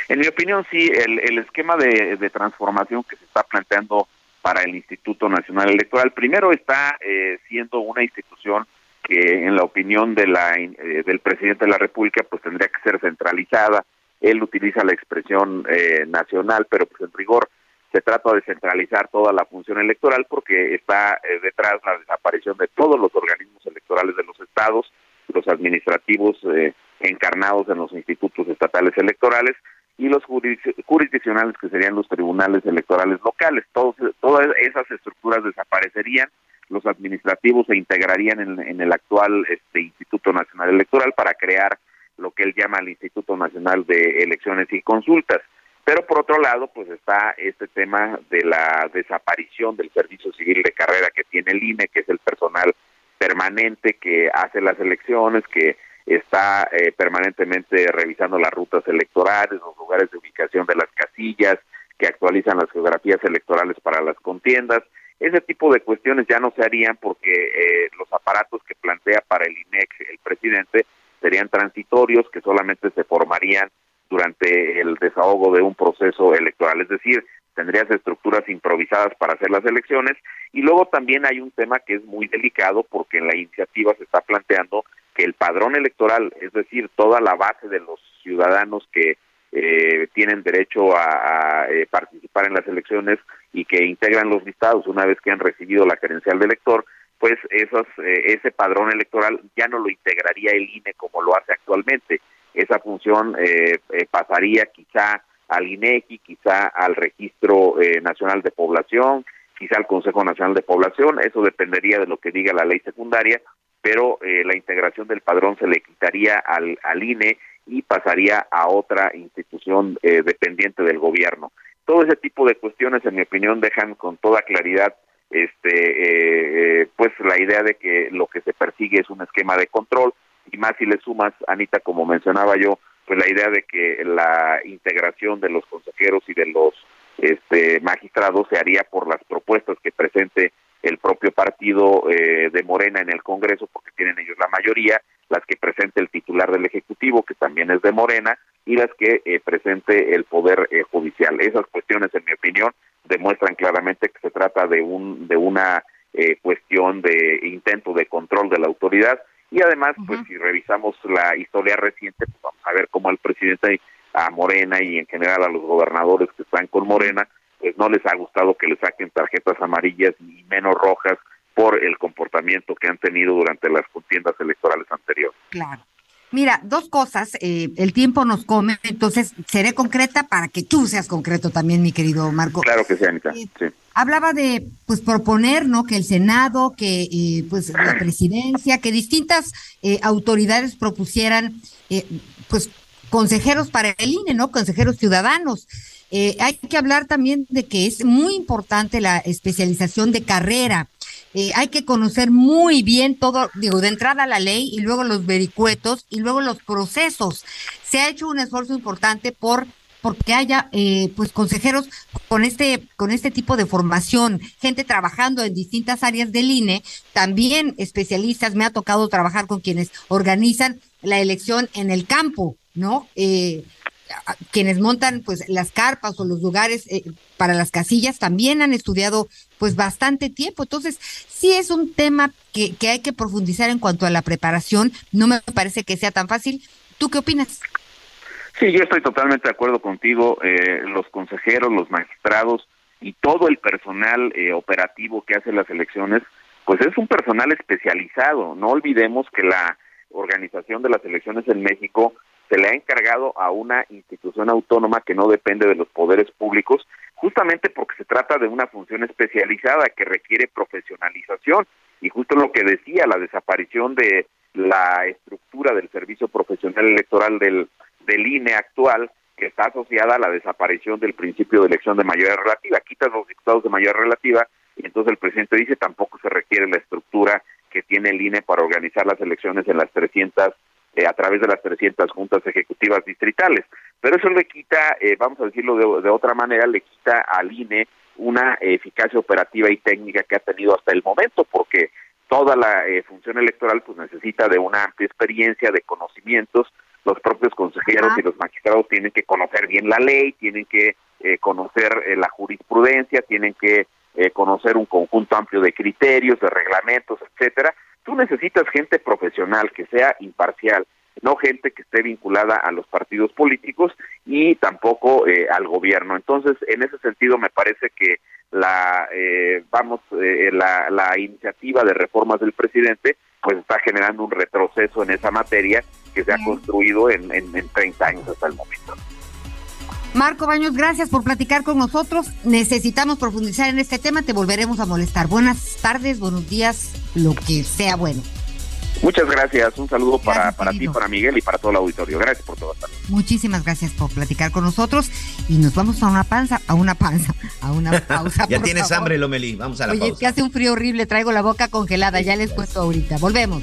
En mi opinión, sí, el, el esquema de, de, transformación que se está planteando para el Instituto Nacional Electoral, primero está eh, siendo una institución que, en la opinión de la, eh, del presidente de la República, pues tendría que ser centralizada. Él utiliza la expresión eh, nacional, pero pues en rigor se trata de centralizar toda la función electoral porque está eh, detrás la desaparición de todos los organismos electorales de los estados, los administrativos eh, encarnados en los institutos estatales electorales y los jurisdiccionales que serían los tribunales electorales locales. Todos, todas esas estructuras desaparecerían, los administrativos se integrarían en, en el actual este, Instituto Nacional Electoral para crear lo que él llama el Instituto Nacional de Elecciones y Consultas. Pero por otro lado, pues está este tema de la desaparición del servicio civil de carrera que tiene el INE, que es el personal permanente que hace las elecciones, que está eh, permanentemente revisando las rutas electorales, los lugares de ubicación de las casillas, que actualizan las geografías electorales para las contiendas. Ese tipo de cuestiones ya no se harían porque eh, los aparatos que plantea para el INEC el presidente serían transitorios que solamente se formarían durante el desahogo de un proceso electoral, es decir, tendrías estructuras improvisadas para hacer las elecciones. Y luego también hay un tema que es muy delicado porque en la iniciativa se está planteando que el padrón electoral, es decir, toda la base de los ciudadanos que eh, tienen derecho a, eh, participar en las elecciones y que integran los listados una vez que han recibido la credencial de elector, pues esos, eh, ese padrón electoral ya no lo integraría el INE como lo hace actualmente esa función eh, eh, pasaría quizá al INEGI, quizá al Registro eh, Nacional de Población, quizá al Consejo Nacional de Población, eso dependería de lo que diga la ley secundaria, pero eh, la integración del padrón se le quitaría al, al INE y pasaría a otra institución eh, dependiente del gobierno. Todo ese tipo de cuestiones, en mi opinión, dejan con toda claridad este eh, pues la idea de que lo que se persigue es un esquema de control y más si le sumas, Anita, como mencionaba yo, pues la idea de que la integración de los consejeros y de los este, magistrados se haría por las propuestas que presente el propio partido eh, de Morena en el Congreso, porque tienen ellos la mayoría, las que presente el titular del Ejecutivo, que también es de Morena, y las que eh, presente el Poder eh, Judicial. Esas cuestiones, en mi opinión, demuestran claramente que se trata de, un, de una eh, cuestión de intento de control de la autoridad y además, uh -huh. pues si revisamos la historia reciente, pues vamos a ver cómo el presidente a Morena y en general a los gobernadores que están con Morena, pues no les ha gustado que le saquen tarjetas amarillas ni menos rojas por el comportamiento que han tenido durante las contiendas electorales anteriores. Claro. Mira, dos cosas, eh, el tiempo nos come, entonces seré concreta para que tú seas concreto también, mi querido Marco. Claro que sí, Anita. Eh, sí. Hablaba de, pues, proponer, ¿no? Que el Senado, que, eh, pues, la presidencia, que distintas eh, autoridades propusieran, eh, pues, consejeros para el INE, ¿no? Consejeros ciudadanos. Eh, hay que hablar también de que es muy importante la especialización de carrera. Eh, hay que conocer muy bien todo, digo, de entrada la ley y luego los vericuetos y luego los procesos. Se ha hecho un esfuerzo importante por porque haya eh, pues consejeros con este con este tipo de formación, gente trabajando en distintas áreas del INE, también especialistas. Me ha tocado trabajar con quienes organizan la elección en el campo, ¿no? Eh, quienes montan pues las carpas o los lugares eh, para las casillas también han estudiado pues bastante tiempo. Entonces, sí es un tema que, que hay que profundizar en cuanto a la preparación. No me parece que sea tan fácil. ¿Tú qué opinas? Sí, yo estoy totalmente de acuerdo contigo. Eh, los consejeros, los magistrados y todo el personal eh, operativo que hace las elecciones, pues es un personal especializado. No olvidemos que la organización de las elecciones en México se le ha encargado a una institución autónoma que no depende de los poderes públicos, justamente porque se trata de una función especializada que requiere profesionalización. Y justo lo que decía, la desaparición de la estructura del servicio profesional electoral del, del INE actual, que está asociada a la desaparición del principio de elección de mayoría relativa. Quitas los diputados de mayoría relativa y entonces el presidente dice tampoco se requiere la estructura que tiene el INE para organizar las elecciones en las 300 eh, a través de las 300 juntas ejecutivas distritales. Pero eso le quita, eh, vamos a decirlo de, de, otra manera, le quita al INE una eficacia operativa y técnica que ha tenido hasta el momento, porque toda la eh, función electoral pues necesita de una amplia experiencia, de conocimientos. Los propios consejeros y los magistrados tienen que conocer bien la ley, tienen que eh, conocer eh, la jurisprudencia, tienen que eh, conocer un conjunto amplio de criterios, de reglamentos, etcétera. Tú necesitas gente profesional que sea imparcial, no gente que esté vinculada a los partidos políticos y tampoco eh, al gobierno. Entonces, en ese sentido, me parece que la eh, vamos eh, la, la iniciativa de reformas del presidente pues está generando un retroceso en esa materia que se ha construido en, en, en 30 años hasta el momento. Marco Baños, gracias por platicar con nosotros. Necesitamos profundizar en este tema, te volveremos a molestar. Buenas tardes, buenos días, lo que sea bueno. Muchas gracias, un saludo para, para ti, para Miguel y para todo el auditorio. Gracias por todo. Muchísimas gracias por platicar con nosotros y nos vamos a una panza, a una panza, a una pausa. ya tienes favor. hambre, Lomelí, vamos a la Oye, pausa. es que hace un frío horrible, traigo la boca congelada, ya les cuento ahorita. Volvemos.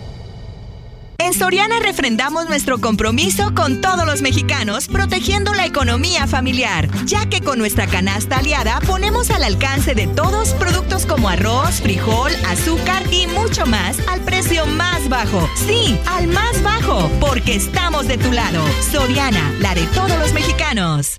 En Soriana refrendamos nuestro compromiso con todos los mexicanos, protegiendo la economía familiar, ya que con nuestra canasta aliada ponemos al alcance de todos productos como arroz, frijol, azúcar y mucho más al precio más bajo. Sí, al más bajo, porque estamos de tu lado. Soriana, la de todos los mexicanos.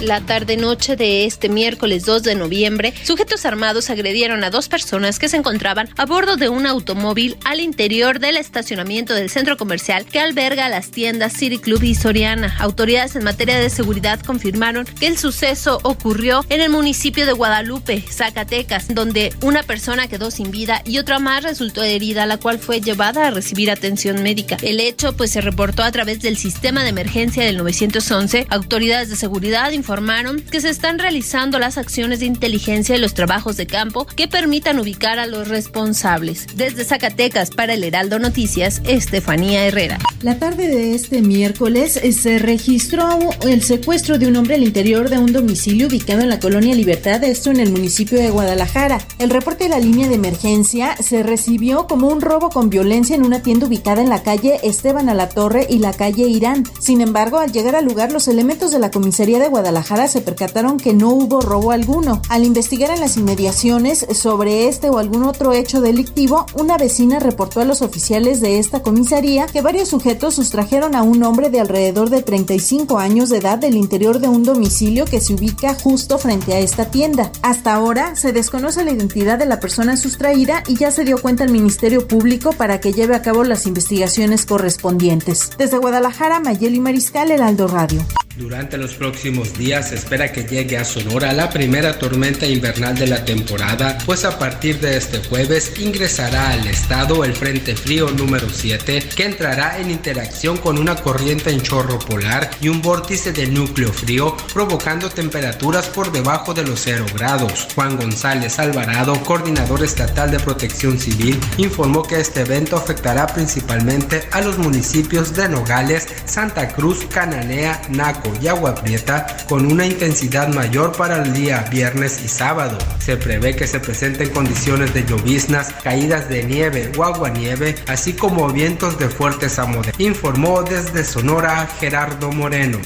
La tarde-noche de este miércoles 2 de noviembre, sujetos armados agredieron a dos personas que se encontraban a bordo de un automóvil al interior del estacionamiento del centro comercial que alberga las tiendas City Club y Soriana. Autoridades en materia de seguridad confirmaron que el suceso ocurrió en el municipio de Guadalupe, Zacatecas, donde una persona quedó sin vida y otra más resultó herida, la cual fue llevada a recibir atención médica. El hecho pues se reportó a través del sistema de emergencia del 911. Autoridades de seguridad informaron que se están realizando las acciones de inteligencia y los trabajos de campo que permitan ubicar a los responsables. Desde Zacatecas para el Heraldo Noticias, Estefanía Herrera. La tarde de este miércoles se registró el secuestro de un hombre al interior de un domicilio ubicado en la colonia Libertad, esto en el municipio de Guadalajara. El reporte de la línea de emergencia se recibió como un robo con violencia en una tienda ubicada en la calle Esteban Alatorre y la calle Irán. Sin embargo, al llegar al lugar, los elementos de la comisaría de Guadalajara se percataron que no hubo robo alguno. Al investigar en las inmediaciones sobre este o algún otro hecho delictivo, una vecina reportó a los oficiales de esta comisaría que varios sujetos sustrajeron a un hombre de alrededor de 35 años de edad del interior de un domicilio que se ubica justo frente a esta tienda. Hasta ahora se desconoce la identidad de la persona sustraída y ya se dio cuenta al Ministerio Público para que lleve a cabo las investigaciones correspondientes. Desde Guadalajara, Mayeli Mariscal, Heraldo Radio. Durante los próximos días se espera que llegue a Sonora la primera tormenta invernal de la temporada, pues a partir de este jueves ingresará al estado el Frente Frío número 7, que entrará en interacción con una corriente en chorro polar y un vórtice de núcleo frío, provocando temperaturas por debajo de los 0 grados. Juan González Alvarado, coordinador estatal de protección civil, informó que este evento afectará principalmente a los municipios de Nogales, Santa Cruz, Cananea, Naco y Agua Prieta, una intensidad mayor para el día viernes y sábado. Se prevé que se presenten condiciones de lloviznas, caídas de nieve o aguanieve, así como vientos de fuertes a informó desde Sonora Gerardo Moreno.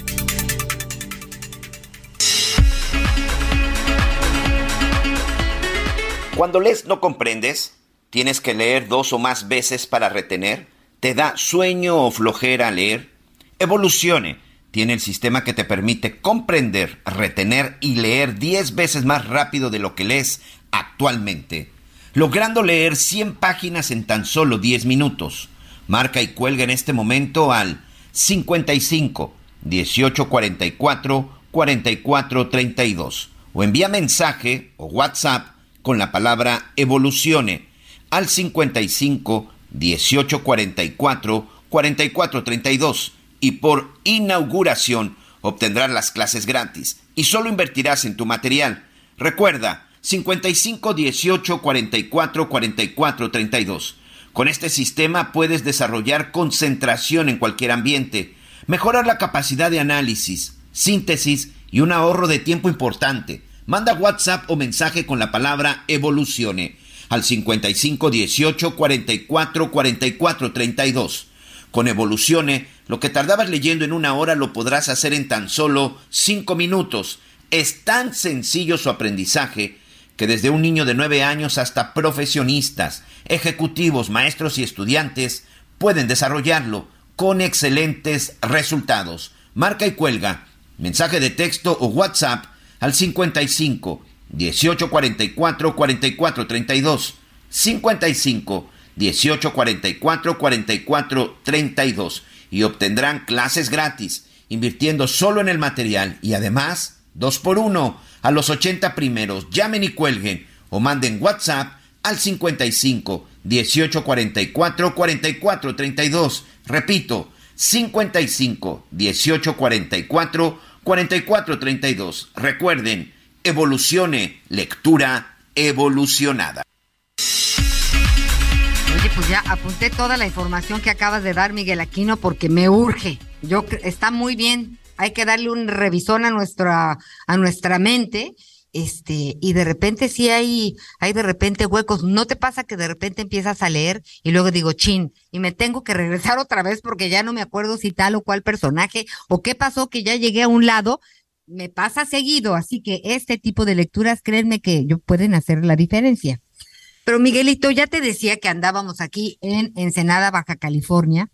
Cuando lees no comprendes, tienes que leer dos o más veces para retener, te da sueño o flojera leer. Evolucione tiene el sistema que te permite comprender, retener y leer 10 veces más rápido de lo que lees actualmente, logrando leer 100 páginas en tan solo 10 minutos. Marca y cuelga en este momento al 55 18 44 44 32 o envía mensaje o WhatsApp con la palabra evolucione al 55 18 44 44 32 y por inauguración obtendrás las clases gratis y solo invertirás en tu material. Recuerda, 55 18 44 44 32. Con este sistema puedes desarrollar concentración en cualquier ambiente, mejorar la capacidad de análisis, síntesis y un ahorro de tiempo importante. Manda WhatsApp o mensaje con la palabra evolucione al 55 18 44 44 32. Con Evolucione, lo que tardabas leyendo en una hora lo podrás hacer en tan solo cinco minutos. Es tan sencillo su aprendizaje que desde un niño de nueve años hasta profesionistas, ejecutivos, maestros y estudiantes pueden desarrollarlo con excelentes resultados. Marca y cuelga. Mensaje de texto o WhatsApp al 55 1844 44 32 55 18 44 44 32 y obtendrán clases gratis invirtiendo solo en el material y además dos por uno a los 80 primeros. Llamen y cuelguen o manden WhatsApp al 55 18 44 44 32 repito 55 18 44 44 32 recuerden evolucione lectura evolucionada pues ya apunté toda la información que acabas de dar, Miguel Aquino, porque me urge. Yo está muy bien. Hay que darle un revisón a nuestra, a nuestra mente. Este, y de repente sí hay, hay de repente huecos. ¿No te pasa que de repente empiezas a leer y luego digo, chin, y me tengo que regresar otra vez porque ya no me acuerdo si tal o cual personaje o qué pasó que ya llegué a un lado? Me pasa seguido, así que este tipo de lecturas, créanme que yo pueden hacer la diferencia. Pero Miguelito, ya te decía que andábamos aquí en Ensenada, Baja California.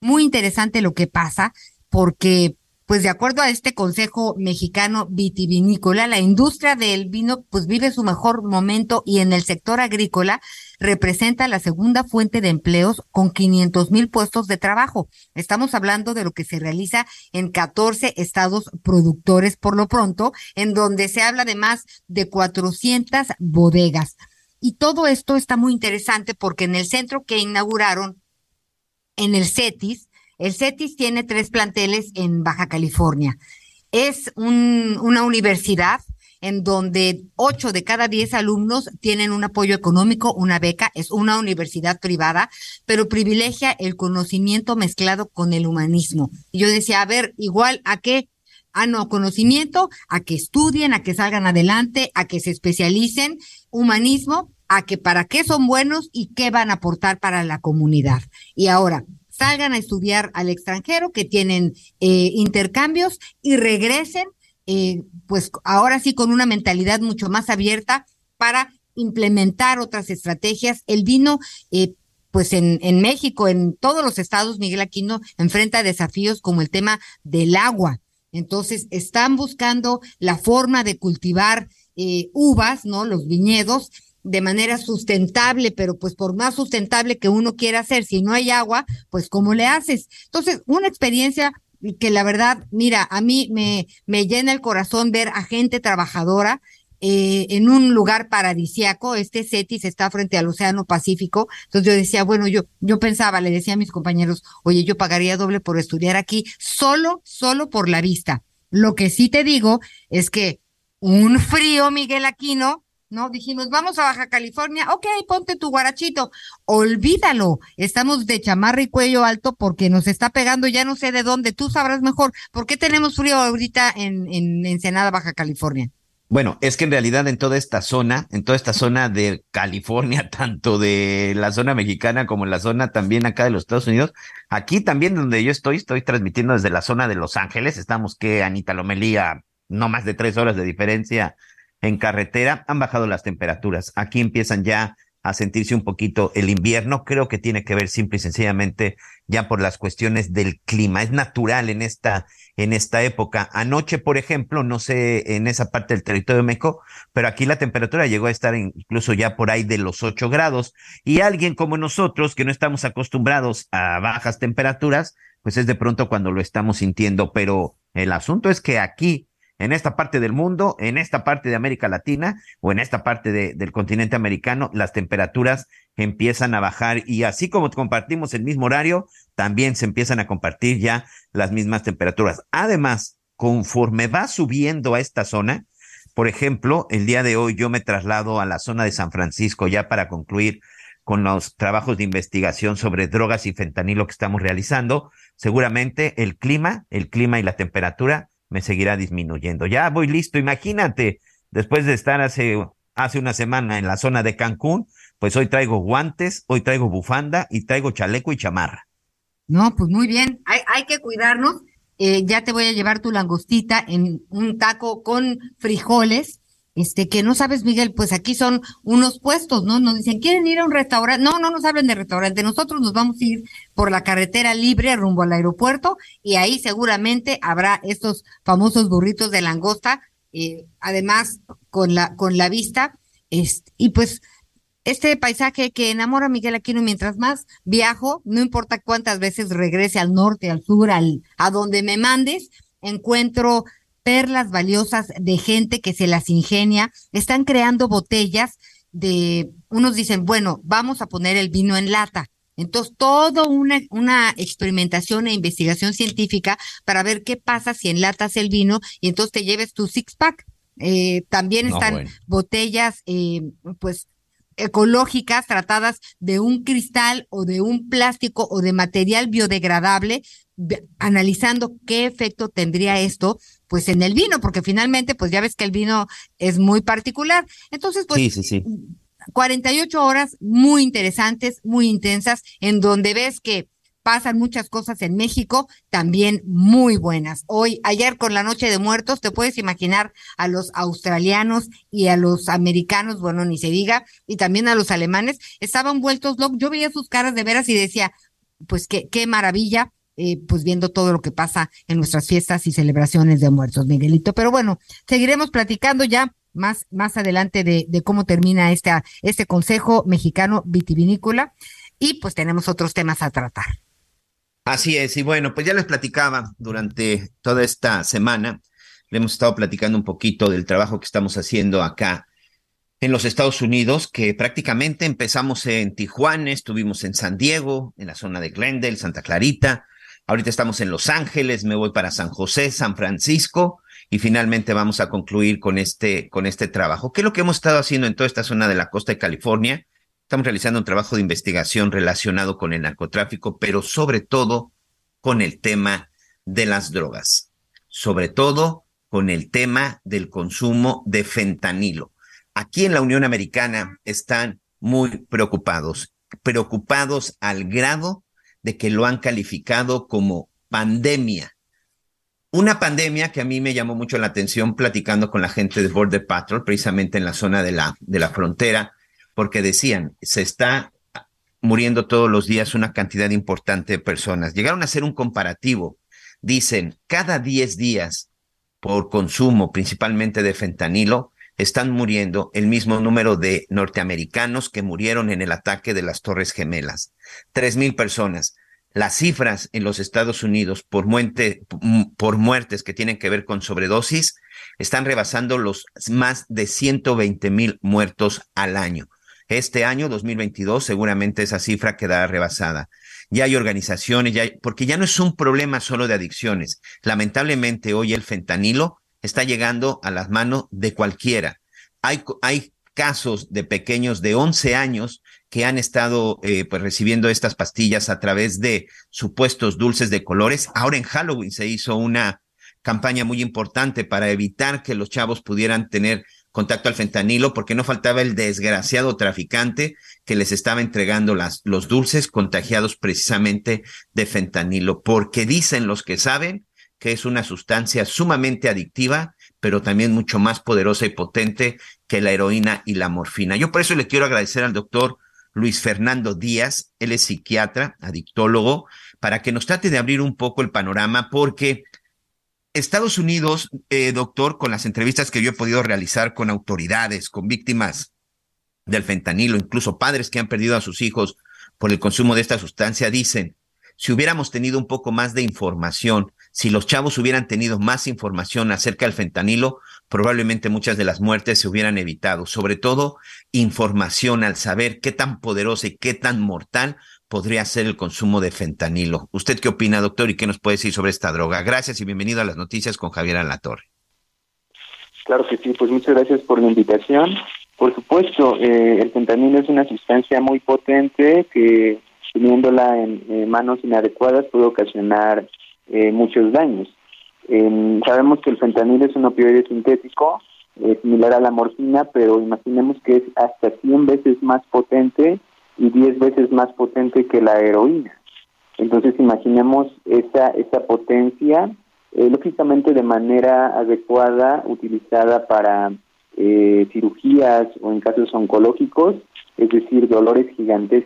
Muy interesante lo que pasa, porque, pues de acuerdo a este Consejo Mexicano Vitivinícola, la industria del vino, pues vive su mejor momento y en el sector agrícola representa la segunda fuente de empleos con 500 mil puestos de trabajo. Estamos hablando de lo que se realiza en 14 estados productores por lo pronto, en donde se habla de más de 400 bodegas. Y todo esto está muy interesante porque en el centro que inauguraron, en el CETIS, el CETIS tiene tres planteles en Baja California. Es una universidad en donde ocho de cada diez alumnos tienen un apoyo económico, una beca, es una universidad privada, pero privilegia el conocimiento mezclado con el humanismo. Y yo decía, a ver, igual a qué, a no conocimiento, a que estudien, a que salgan adelante, a que se especialicen humanismo a que para qué son buenos y qué van a aportar para la comunidad. Y ahora, salgan a estudiar al extranjero, que tienen eh, intercambios y regresen, eh, pues ahora sí con una mentalidad mucho más abierta para implementar otras estrategias. El vino, eh, pues en, en México, en todos los estados, Miguel Aquino enfrenta desafíos como el tema del agua. Entonces, están buscando la forma de cultivar uvas, ¿no? Los viñedos de manera sustentable, pero pues por más sustentable que uno quiera hacer, si no hay agua, pues ¿cómo le haces? Entonces, una experiencia que la verdad, mira, a mí me, me llena el corazón ver a gente trabajadora eh, en un lugar paradisiaco. Este CETIS está frente al Océano Pacífico. Entonces yo decía, bueno, yo, yo pensaba, le decía a mis compañeros, oye, yo pagaría doble por estudiar aquí, solo, solo por la vista. Lo que sí te digo es que un frío, Miguel Aquino, ¿no? Dijimos, vamos a Baja California, ok, ponte tu guarachito, olvídalo, estamos de chamarra y cuello alto porque nos está pegando ya no sé de dónde, tú sabrás mejor, ¿por qué tenemos frío ahorita en, en Ensenada, Baja California? Bueno, es que en realidad en toda esta zona, en toda esta zona de California, tanto de la zona mexicana como en la zona también acá de los Estados Unidos, aquí también donde yo estoy, estoy transmitiendo desde la zona de Los Ángeles, estamos que Anita Lomelía, no más de tres horas de diferencia en carretera, han bajado las temperaturas. Aquí empiezan ya a sentirse un poquito el invierno. Creo que tiene que ver simple y sencillamente ya por las cuestiones del clima. Es natural en esta, en esta época. Anoche, por ejemplo, no sé en esa parte del territorio de México, pero aquí la temperatura llegó a estar incluso ya por ahí de los ocho grados. Y alguien como nosotros, que no estamos acostumbrados a bajas temperaturas, pues es de pronto cuando lo estamos sintiendo. Pero el asunto es que aquí en esta parte del mundo, en esta parte de América Latina o en esta parte del continente americano, las temperaturas empiezan a bajar y así como compartimos el mismo horario, también se empiezan a compartir ya las mismas temperaturas. Además, conforme va subiendo a esta zona, por ejemplo, el día de hoy yo me traslado a la zona de San Francisco ya para concluir con los trabajos de investigación sobre drogas y fentanilo que estamos realizando. Seguramente el clima, el clima y la temperatura me seguirá disminuyendo. Ya voy listo, imagínate, después de estar hace, hace una semana en la zona de Cancún, pues hoy traigo guantes, hoy traigo bufanda y traigo chaleco y chamarra. No, pues muy bien, hay, hay que cuidarnos. Eh, ya te voy a llevar tu langostita en un taco con frijoles este, que no sabes, Miguel, pues aquí son unos puestos, ¿no? Nos dicen, ¿quieren ir a un restaurante? No, no nos hablen de restaurante, nosotros nos vamos a ir por la carretera libre rumbo al aeropuerto y ahí seguramente habrá estos famosos burritos de langosta, eh, además con la, con la vista, este, y pues este paisaje que enamora a Miguel Aquino mientras más viajo, no importa cuántas veces regrese al norte, al sur, al, a donde me mandes, encuentro perlas valiosas de gente que se las ingenia, están creando botellas de, unos dicen, bueno, vamos a poner el vino en lata. Entonces, todo una, una experimentación e investigación científica para ver qué pasa si enlatas el vino y entonces te lleves tu six pack. Eh, también están botellas, eh, pues, ecológicas tratadas de un cristal o de un plástico o de material biodegradable, analizando qué efecto tendría esto pues en el vino, porque finalmente pues ya ves que el vino es muy particular. Entonces, pues sí, sí, sí. 48 horas muy interesantes, muy intensas, en donde ves que pasan muchas cosas en México, también muy buenas. Hoy, ayer con la Noche de Muertos, te puedes imaginar a los australianos y a los americanos, bueno, ni se diga, y también a los alemanes, estaban vueltos locos. Yo veía sus caras de veras y decía, pues qué, qué maravilla, eh, pues viendo todo lo que pasa en nuestras fiestas y celebraciones de muertos, Miguelito. Pero bueno, seguiremos platicando ya más, más adelante de, cómo termina esta, este Consejo Mexicano Vitivinícola y pues tenemos otros temas a tratar. Así es, y bueno, pues ya les platicaba durante toda esta semana, le hemos estado platicando un poquito del trabajo que estamos haciendo acá en los Estados Unidos, que prácticamente empezamos en Tijuana, estuvimos en San Diego, en la zona de Glendale, Santa Clarita, ahorita estamos en Los Ángeles, me voy para San José, San Francisco, y finalmente vamos a concluir con este, con este trabajo. ¿Qué es lo que hemos estado haciendo en toda esta zona de la costa de California? Estamos realizando un trabajo de investigación relacionado con el narcotráfico, pero sobre todo con el tema de las drogas, sobre todo con el tema del consumo de fentanilo. Aquí en la Unión Americana están muy preocupados, preocupados al grado de que lo han calificado como pandemia. Una pandemia que a mí me llamó mucho la atención platicando con la gente de Border Patrol, precisamente en la zona de la, de la frontera, porque decían, se está muriendo todos los días una cantidad importante de personas. Llegaron a hacer un comparativo. Dicen, cada 10 días por consumo, principalmente de fentanilo, están muriendo el mismo número de norteamericanos que murieron en el ataque de las Torres Gemelas. Tres mil personas. las cifras en los Estados Unidos por, muerte, por muertes que tienen que ver con sobredosis están rebasando los más de 120 mil muertos al año. Este año, 2022, seguramente esa cifra quedará rebasada. Ya hay organizaciones, ya porque ya no es un problema solo de adicciones. Lamentablemente hoy el fentanilo está llegando a las manos de cualquiera. Hay, hay casos de pequeños de 11 años que han estado eh, pues recibiendo estas pastillas a través de supuestos dulces de colores. Ahora en Halloween se hizo una campaña muy importante para evitar que los chavos pudieran tener contacto al fentanilo, porque no faltaba el desgraciado traficante que les estaba entregando las, los dulces contagiados precisamente de fentanilo, porque dicen los que saben que es una sustancia sumamente adictiva, pero también mucho más poderosa y potente que la heroína y la morfina. Yo por eso le quiero agradecer al doctor Luis Fernando Díaz, él es psiquiatra, adictólogo, para que nos trate de abrir un poco el panorama, porque Estados Unidos, eh, doctor, con las entrevistas que yo he podido realizar con autoridades, con víctimas del fentanilo, incluso padres que han perdido a sus hijos por el consumo de esta sustancia, dicen, si hubiéramos tenido un poco más de información, si los chavos hubieran tenido más información acerca del fentanilo, probablemente muchas de las muertes se hubieran evitado. Sobre todo, información al saber qué tan poderosa y qué tan mortal podría ser el consumo de fentanilo. ¿Usted qué opina, doctor, y qué nos puede decir sobre esta droga? Gracias y bienvenido a las noticias con Javier Alatorre. Claro que sí, pues muchas gracias por la invitación. Por supuesto, eh, el fentanilo es una sustancia muy potente que teniéndola en manos inadecuadas puede ocasionar eh, muchos daños. sabemos que el fentanilo es un opioide sintético, similar a la morfina, pero imaginemos que es hasta 100 veces más potente y 10 veces más potente que la heroína. Entonces imaginemos esa, esa potencia, eh, lógicamente de manera adecuada, utilizada para eh, cirugías o en casos oncológicos, es decir, dolores gigantes,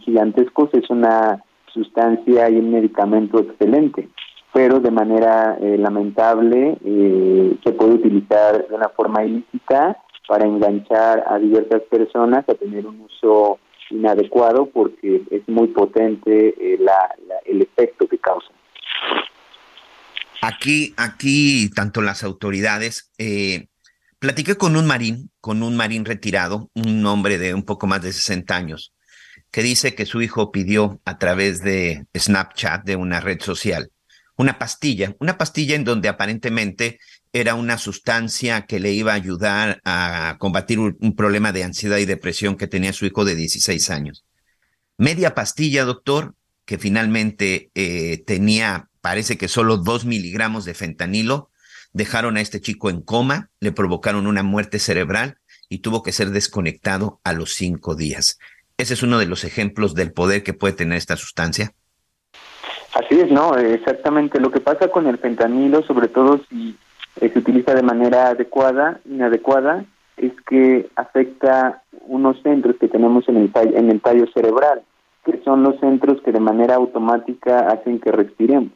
gigantescos, es una sustancia y un medicamento excelente, pero de manera eh, lamentable eh, se puede utilizar de una forma ilícita para enganchar a diversas personas a tener un uso inadecuado porque es muy potente eh, el efecto que causa. Aquí, aquí, tanto las autoridades, platiqué con un marín, con un marín retirado, un hombre de un poco más de 60 años, que dice que su hijo pidió a través de Snapchat, de una red social, una pastilla, una pastilla en donde aparentemente era una sustancia que le iba a ayudar a combatir un, problema de ansiedad y depresión que tenía su hijo de 16 años. Media pastilla, doctor, que finalmente eh, tenía, parece que solo dos miligramos de fentanilo, dejaron a este chico en coma, le provocaron una muerte cerebral y tuvo que ser desconectado a los cinco días. Ese es uno de los ejemplos del poder que puede tener esta sustancia. Así es, no, exactamente. Lo que pasa con el fentanilo, sobre todo si eh, se utiliza de manera adecuada, inadecuada, es que afecta unos centros que tenemos en el, en el tallo cerebral, que son los centros que de manera automática hacen que respiremos.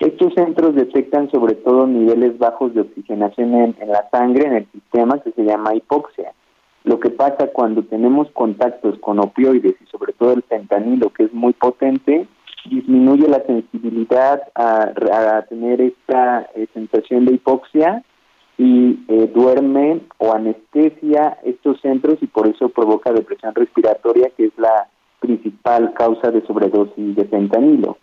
Estos centros detectan sobre todo niveles bajos de oxigenación en la sangre, en el sistema, que se llama hipoxia. Lo que pasa cuando tenemos contactos con opioides y sobre todo el fentanilo, que es muy potente, disminuye la sensibilidad a, tener esta eh, sensación de hipoxia y eh, duerme o anestesia estos centros y por eso provoca depresión respiratoria, que es la principal causa de sobredosis de fentanilo.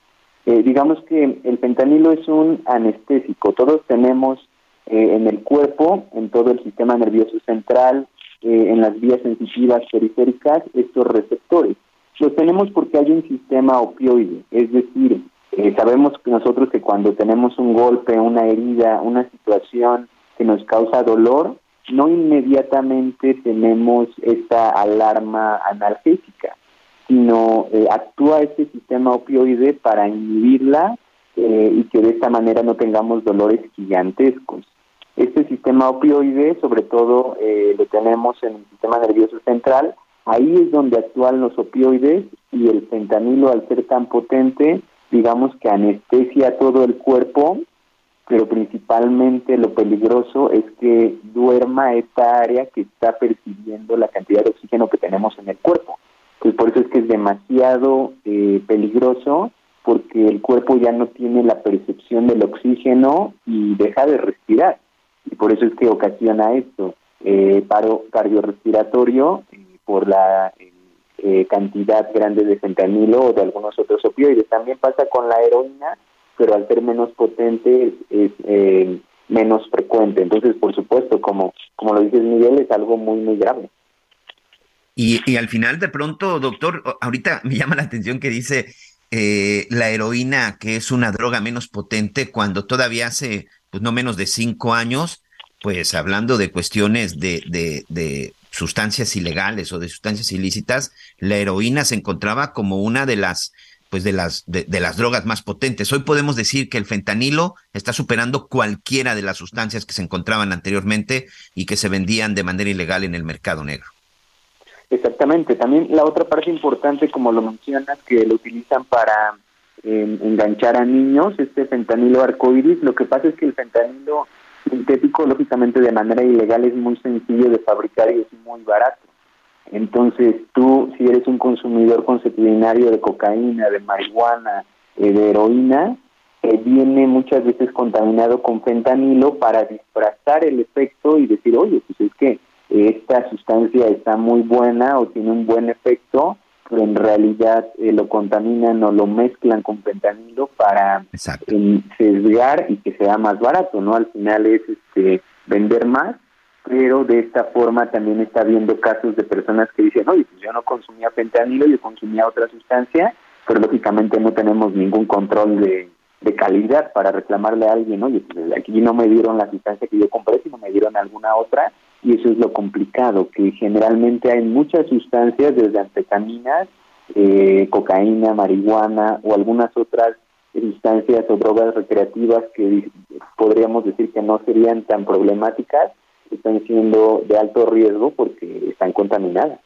Eh, digamos que el fentanilo es un anestésico. Todos tenemos en el cuerpo, en todo el sistema nervioso central, en las vías sensitivas periféricas estos receptores. Los tenemos porque hay un sistema opioide, es decir, eh, sabemos que nosotros que cuando tenemos un golpe, una herida, una situación que nos causa dolor, no inmediatamente tenemos esta alarma analgésica, sino eh, actúa este sistema opioide para inhibirla y que de esta manera no tengamos dolores gigantescos. Este sistema opioide, sobre todo, eh, lo tenemos en el sistema nervioso central. Ahí es donde actúan los opioides y el fentanilo, al ser tan potente, digamos que anestesia todo el cuerpo, pero principalmente lo peligroso es que duerma esta área que está percibiendo la cantidad de oxígeno que tenemos en el cuerpo. Pues por eso es que es demasiado eh, peligroso porque el cuerpo ya no tiene la percepción del oxígeno y deja de respirar. Y por eso es que ocasiona esto, eh, paro cardiorrespiratorio eh, por la eh, cantidad grande de fentanilo o de algunos otros opioides. También pasa con la heroína, pero al ser menos potente es, eh, menos frecuente. Entonces, por supuesto, como, como lo dices Miguel, es algo muy, muy grave. Y, y al final, de pronto, doctor, ahorita me llama la atención que dice eh, la heroína, que es una droga menos potente, cuando todavía hace pues, no menos de cinco años, pues hablando de cuestiones de, de, de sustancias ilegales o de sustancias ilícitas, la heroína se encontraba como una de las pues de las de, las drogas más potentes. Hoy podemos decir que el fentanilo está superando cualquiera de las sustancias que se encontraban anteriormente y que se vendían de manera ilegal en el mercado negro. Exactamente. También la otra parte importante, como lo mencionas, que lo utilizan para eh, enganchar a niños, este fentanilo arcoíris. Lo que pasa es que el fentanilo sintético, lógicamente de manera ilegal, es muy sencillo de fabricar y es muy barato. Entonces, tú, si eres un consumidor consuetudinario de cocaína, de marihuana, eh, de heroína, eh, viene muchas veces contaminado con fentanilo para disfrazar el efecto y decir, oye, pues es que esta sustancia está muy buena o tiene un buen efecto, en realidad eh, lo contaminan o lo mezclan con fentanilo para eh, sesgar y que sea más barato, ¿no? Al final es este vender más pero de esta forma también está habiendo casos de personas que dicen, oye, pues yo no consumía fentanilo, yo consumía otra sustancia, pero lógicamente no tenemos ningún control de, de calidad para reclamarle a alguien, oye, pues aquí no me dieron la sustancia que yo compré, sino me dieron alguna otra, y eso es lo complicado, que generalmente hay muchas sustancias, desde anfetaminas, eh, cocaína, marihuana o algunas otras sustancias o drogas recreativas que podríamos decir que no serían tan problemáticas, están siendo de alto riesgo porque están contaminadas.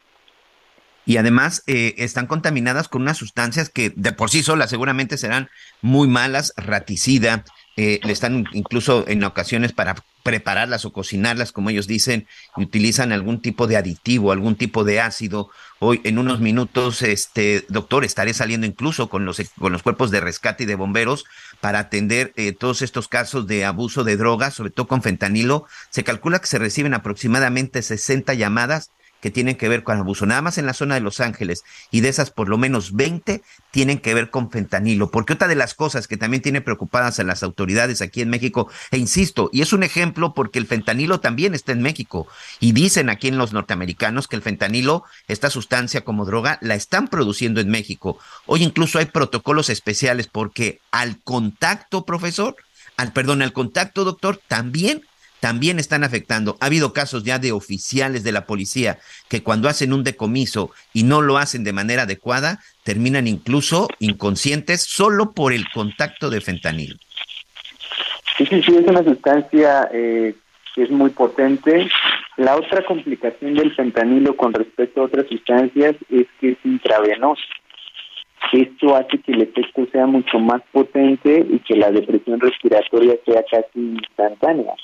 Y además eh, están contaminadas con unas sustancias que de por sí solas seguramente serán muy malas, raticida, eh, le están incluso en ocasiones para prepararlas o cocinarlas, como ellos dicen, y utilizan algún tipo de aditivo, algún tipo de ácido. Hoy, en unos minutos, este doctor, estaré saliendo incluso con los, con los cuerpos de rescate y de bomberos para atender eh, todos estos casos de abuso de drogas, sobre todo con fentanilo. Se calcula que se reciben aproximadamente 60 llamadas que tienen que ver con abuso, nada más en la zona de Los Ángeles, y de esas por lo menos 20 tienen que ver con fentanilo, porque otra de las cosas que también tiene preocupadas a las autoridades aquí en México, e insisto, y es un ejemplo porque el fentanilo también está en México, y dicen aquí en los norteamericanos que el fentanilo, esta sustancia como droga, la están produciendo en México. Hoy incluso hay protocolos especiales porque al contacto, profesor, al perdón, al contacto, doctor, también también están afectando. Ha habido casos ya de oficiales de la policía que cuando hacen un decomiso y no lo hacen de manera adecuada, terminan incluso inconscientes solo por el contacto de fentanilo. Sí, sí, sí, es una sustancia eh, que es muy potente. La otra complicación del fentanilo con respecto a otras sustancias es que es intravenoso. Esto hace que el efecto sea mucho más potente y que la depresión respiratoria sea casi instantánea.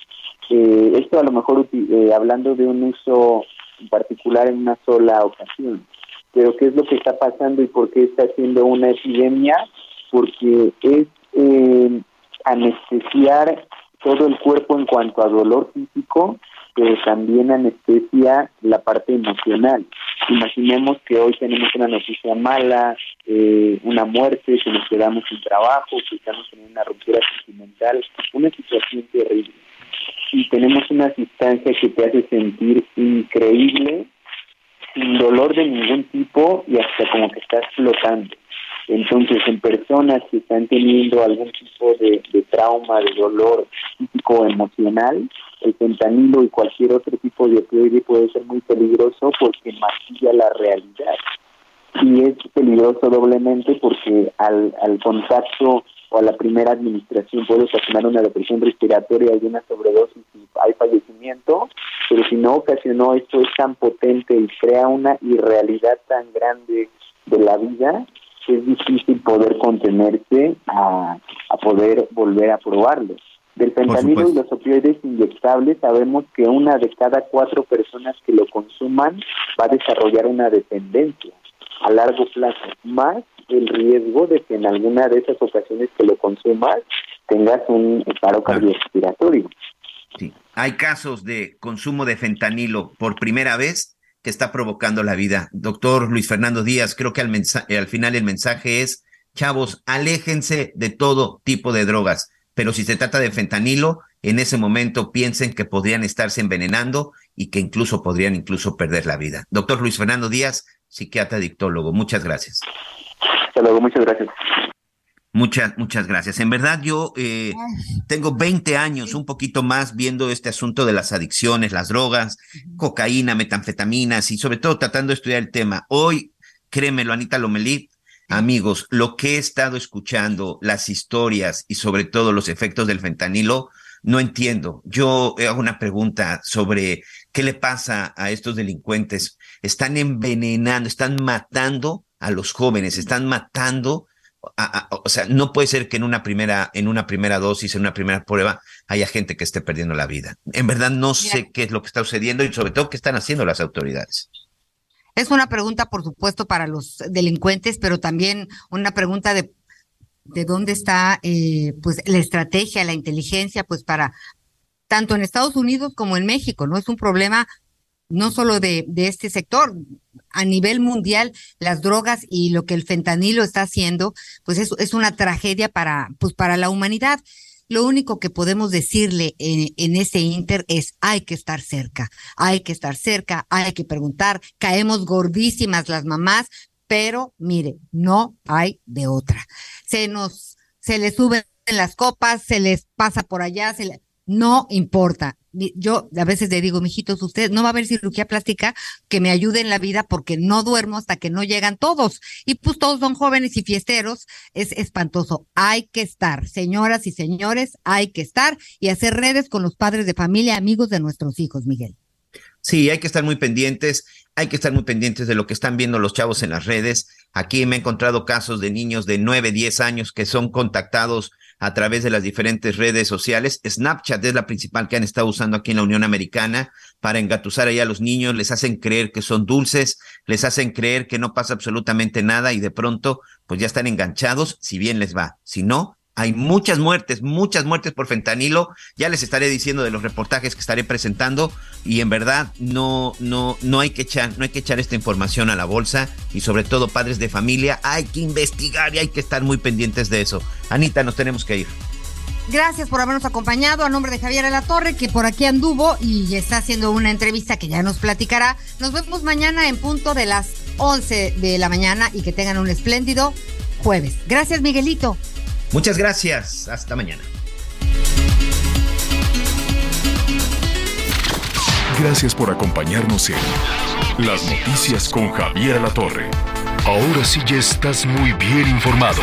Eh, esto a lo mejor eh, hablando de un uso en particular en una sola ocasión. Pero ¿qué es lo que está pasando y por qué está siendo una epidemia? Porque es eh, anestesiar todo el cuerpo en cuanto a dolor físico, pero también anestesia la parte emocional. Imaginemos que hoy tenemos una noticia mala, eh, una muerte, que nos quedamos sin trabajo, que estamos en una ruptura sentimental, una situación terrible y tenemos una sustancia que te hace sentir increíble, sin dolor de ningún tipo y hasta como que estás flotando. Entonces, en personas que están teniendo algún tipo de, de trauma, de dolor físico o emocional, el fentanilo y cualquier otro tipo de opioide puede ser muy peligroso porque maquilla la realidad. Y es peligroso doblemente porque al, al contacto o a la primera administración puede ocasionar una depresión respiratoria y una sobredosis y hay fallecimiento, pero si no ocasionó esto es tan potente y crea una irrealidad tan grande de la vida que es difícil poder contenerse a, a poder volver a probarlo. Del fentanilo y los opioides inyectables sabemos que una de cada cuatro personas que lo consuman va a desarrollar una dependencia. A largo plazo, más el riesgo de que en alguna de esas ocasiones que lo consumas tengas un paro cardiorrespiratorio. Sí. Hay casos de consumo de fentanilo por primera vez que está provocando la vida. Doctor Luis Fernando Díaz, creo que al, al final el mensaje es, chavos, aléjense de todo tipo de drogas, pero si se trata de fentanilo, en ese momento piensen que podrían estarse envenenando y que incluso podrían incluso perder la vida. Doctor Luis Fernando Díaz, psiquiatra dictólogo, muchas gracias. Hasta luego, muchas gracias. Muchas, muchas gracias. En verdad, yo eh, tengo 20 años, un poquito más, viendo este asunto de las adicciones, las drogas, cocaína, metanfetaminas y sobre todo tratando de estudiar el tema. Hoy, créemelo, Anita Lomelí, amigos, lo que he estado escuchando, las historias y sobre todo los efectos del fentanilo, no entiendo. Yo hago una pregunta sobre qué le pasa a estos delincuentes. Están envenenando, están matando a los jóvenes, están matando o sea, no puede ser que en una primera, en una primera dosis, en una primera prueba, haya gente que esté perdiendo la vida. En verdad no sé qué es lo que está sucediendo y sobre todo qué están haciendo las autoridades. Es una pregunta, por supuesto, para los delincuentes, pero también una pregunta de, de dónde está eh, pues la estrategia, la inteligencia, pues para tanto en Estados Unidos como en México, ¿no? Es un problema no solo de, este sector, a nivel mundial, las drogas y lo que el fentanilo está haciendo, pues es, es una tragedia para, pues para la humanidad. Lo único que podemos decirle en, en, ese inter es hay que estar cerca, hay que estar cerca, hay que preguntar, caemos gordísimas las mamás, pero mire, no hay de otra. Se nos, se les suben las copas, se les pasa por allá, se le, no importa. Yo a veces le digo, mijitos, usted no va a haber cirugía plástica que me ayude en la vida porque no duermo hasta que no llegan todos. Y pues todos son jóvenes y fiesteros. Es espantoso. Hay que estar, señoras y señores, hay que estar y hacer redes con los padres de familia, amigos de nuestros hijos, Miguel. Sí, hay que estar muy pendientes, hay que estar muy pendientes de lo que están viendo los chavos en las redes. Aquí me he encontrado casos de niños de 9, 10 años que son contactados a través de las diferentes redes sociales. Snapchat es la principal que han estado usando aquí en la Unión Americana para engatusar ahí a los niños, les hacen creer que son dulces, les hacen creer que no pasa absolutamente nada y de pronto pues ya están enganchados, si bien les va. Si no, hay muchas muertes, muchas muertes por fentanilo. Ya les estaré diciendo de los reportajes que estaré presentando y en verdad no no no hay que echar no hay que echar esta información a la bolsa y sobre todo padres de familia hay que investigar y hay que estar muy pendientes de eso. Anita, nos tenemos que ir. Gracias por habernos acompañado a nombre de Javier La Torre, que por aquí anduvo y está haciendo una entrevista que ya nos platicará. Nos vemos mañana en punto de las 11 de la mañana y que tengan un espléndido jueves. Gracias, Miguelito. Muchas gracias. Hasta mañana. Gracias por acompañarnos en Las Noticias con Javier La Torre. Ahora sí ya estás muy bien informado.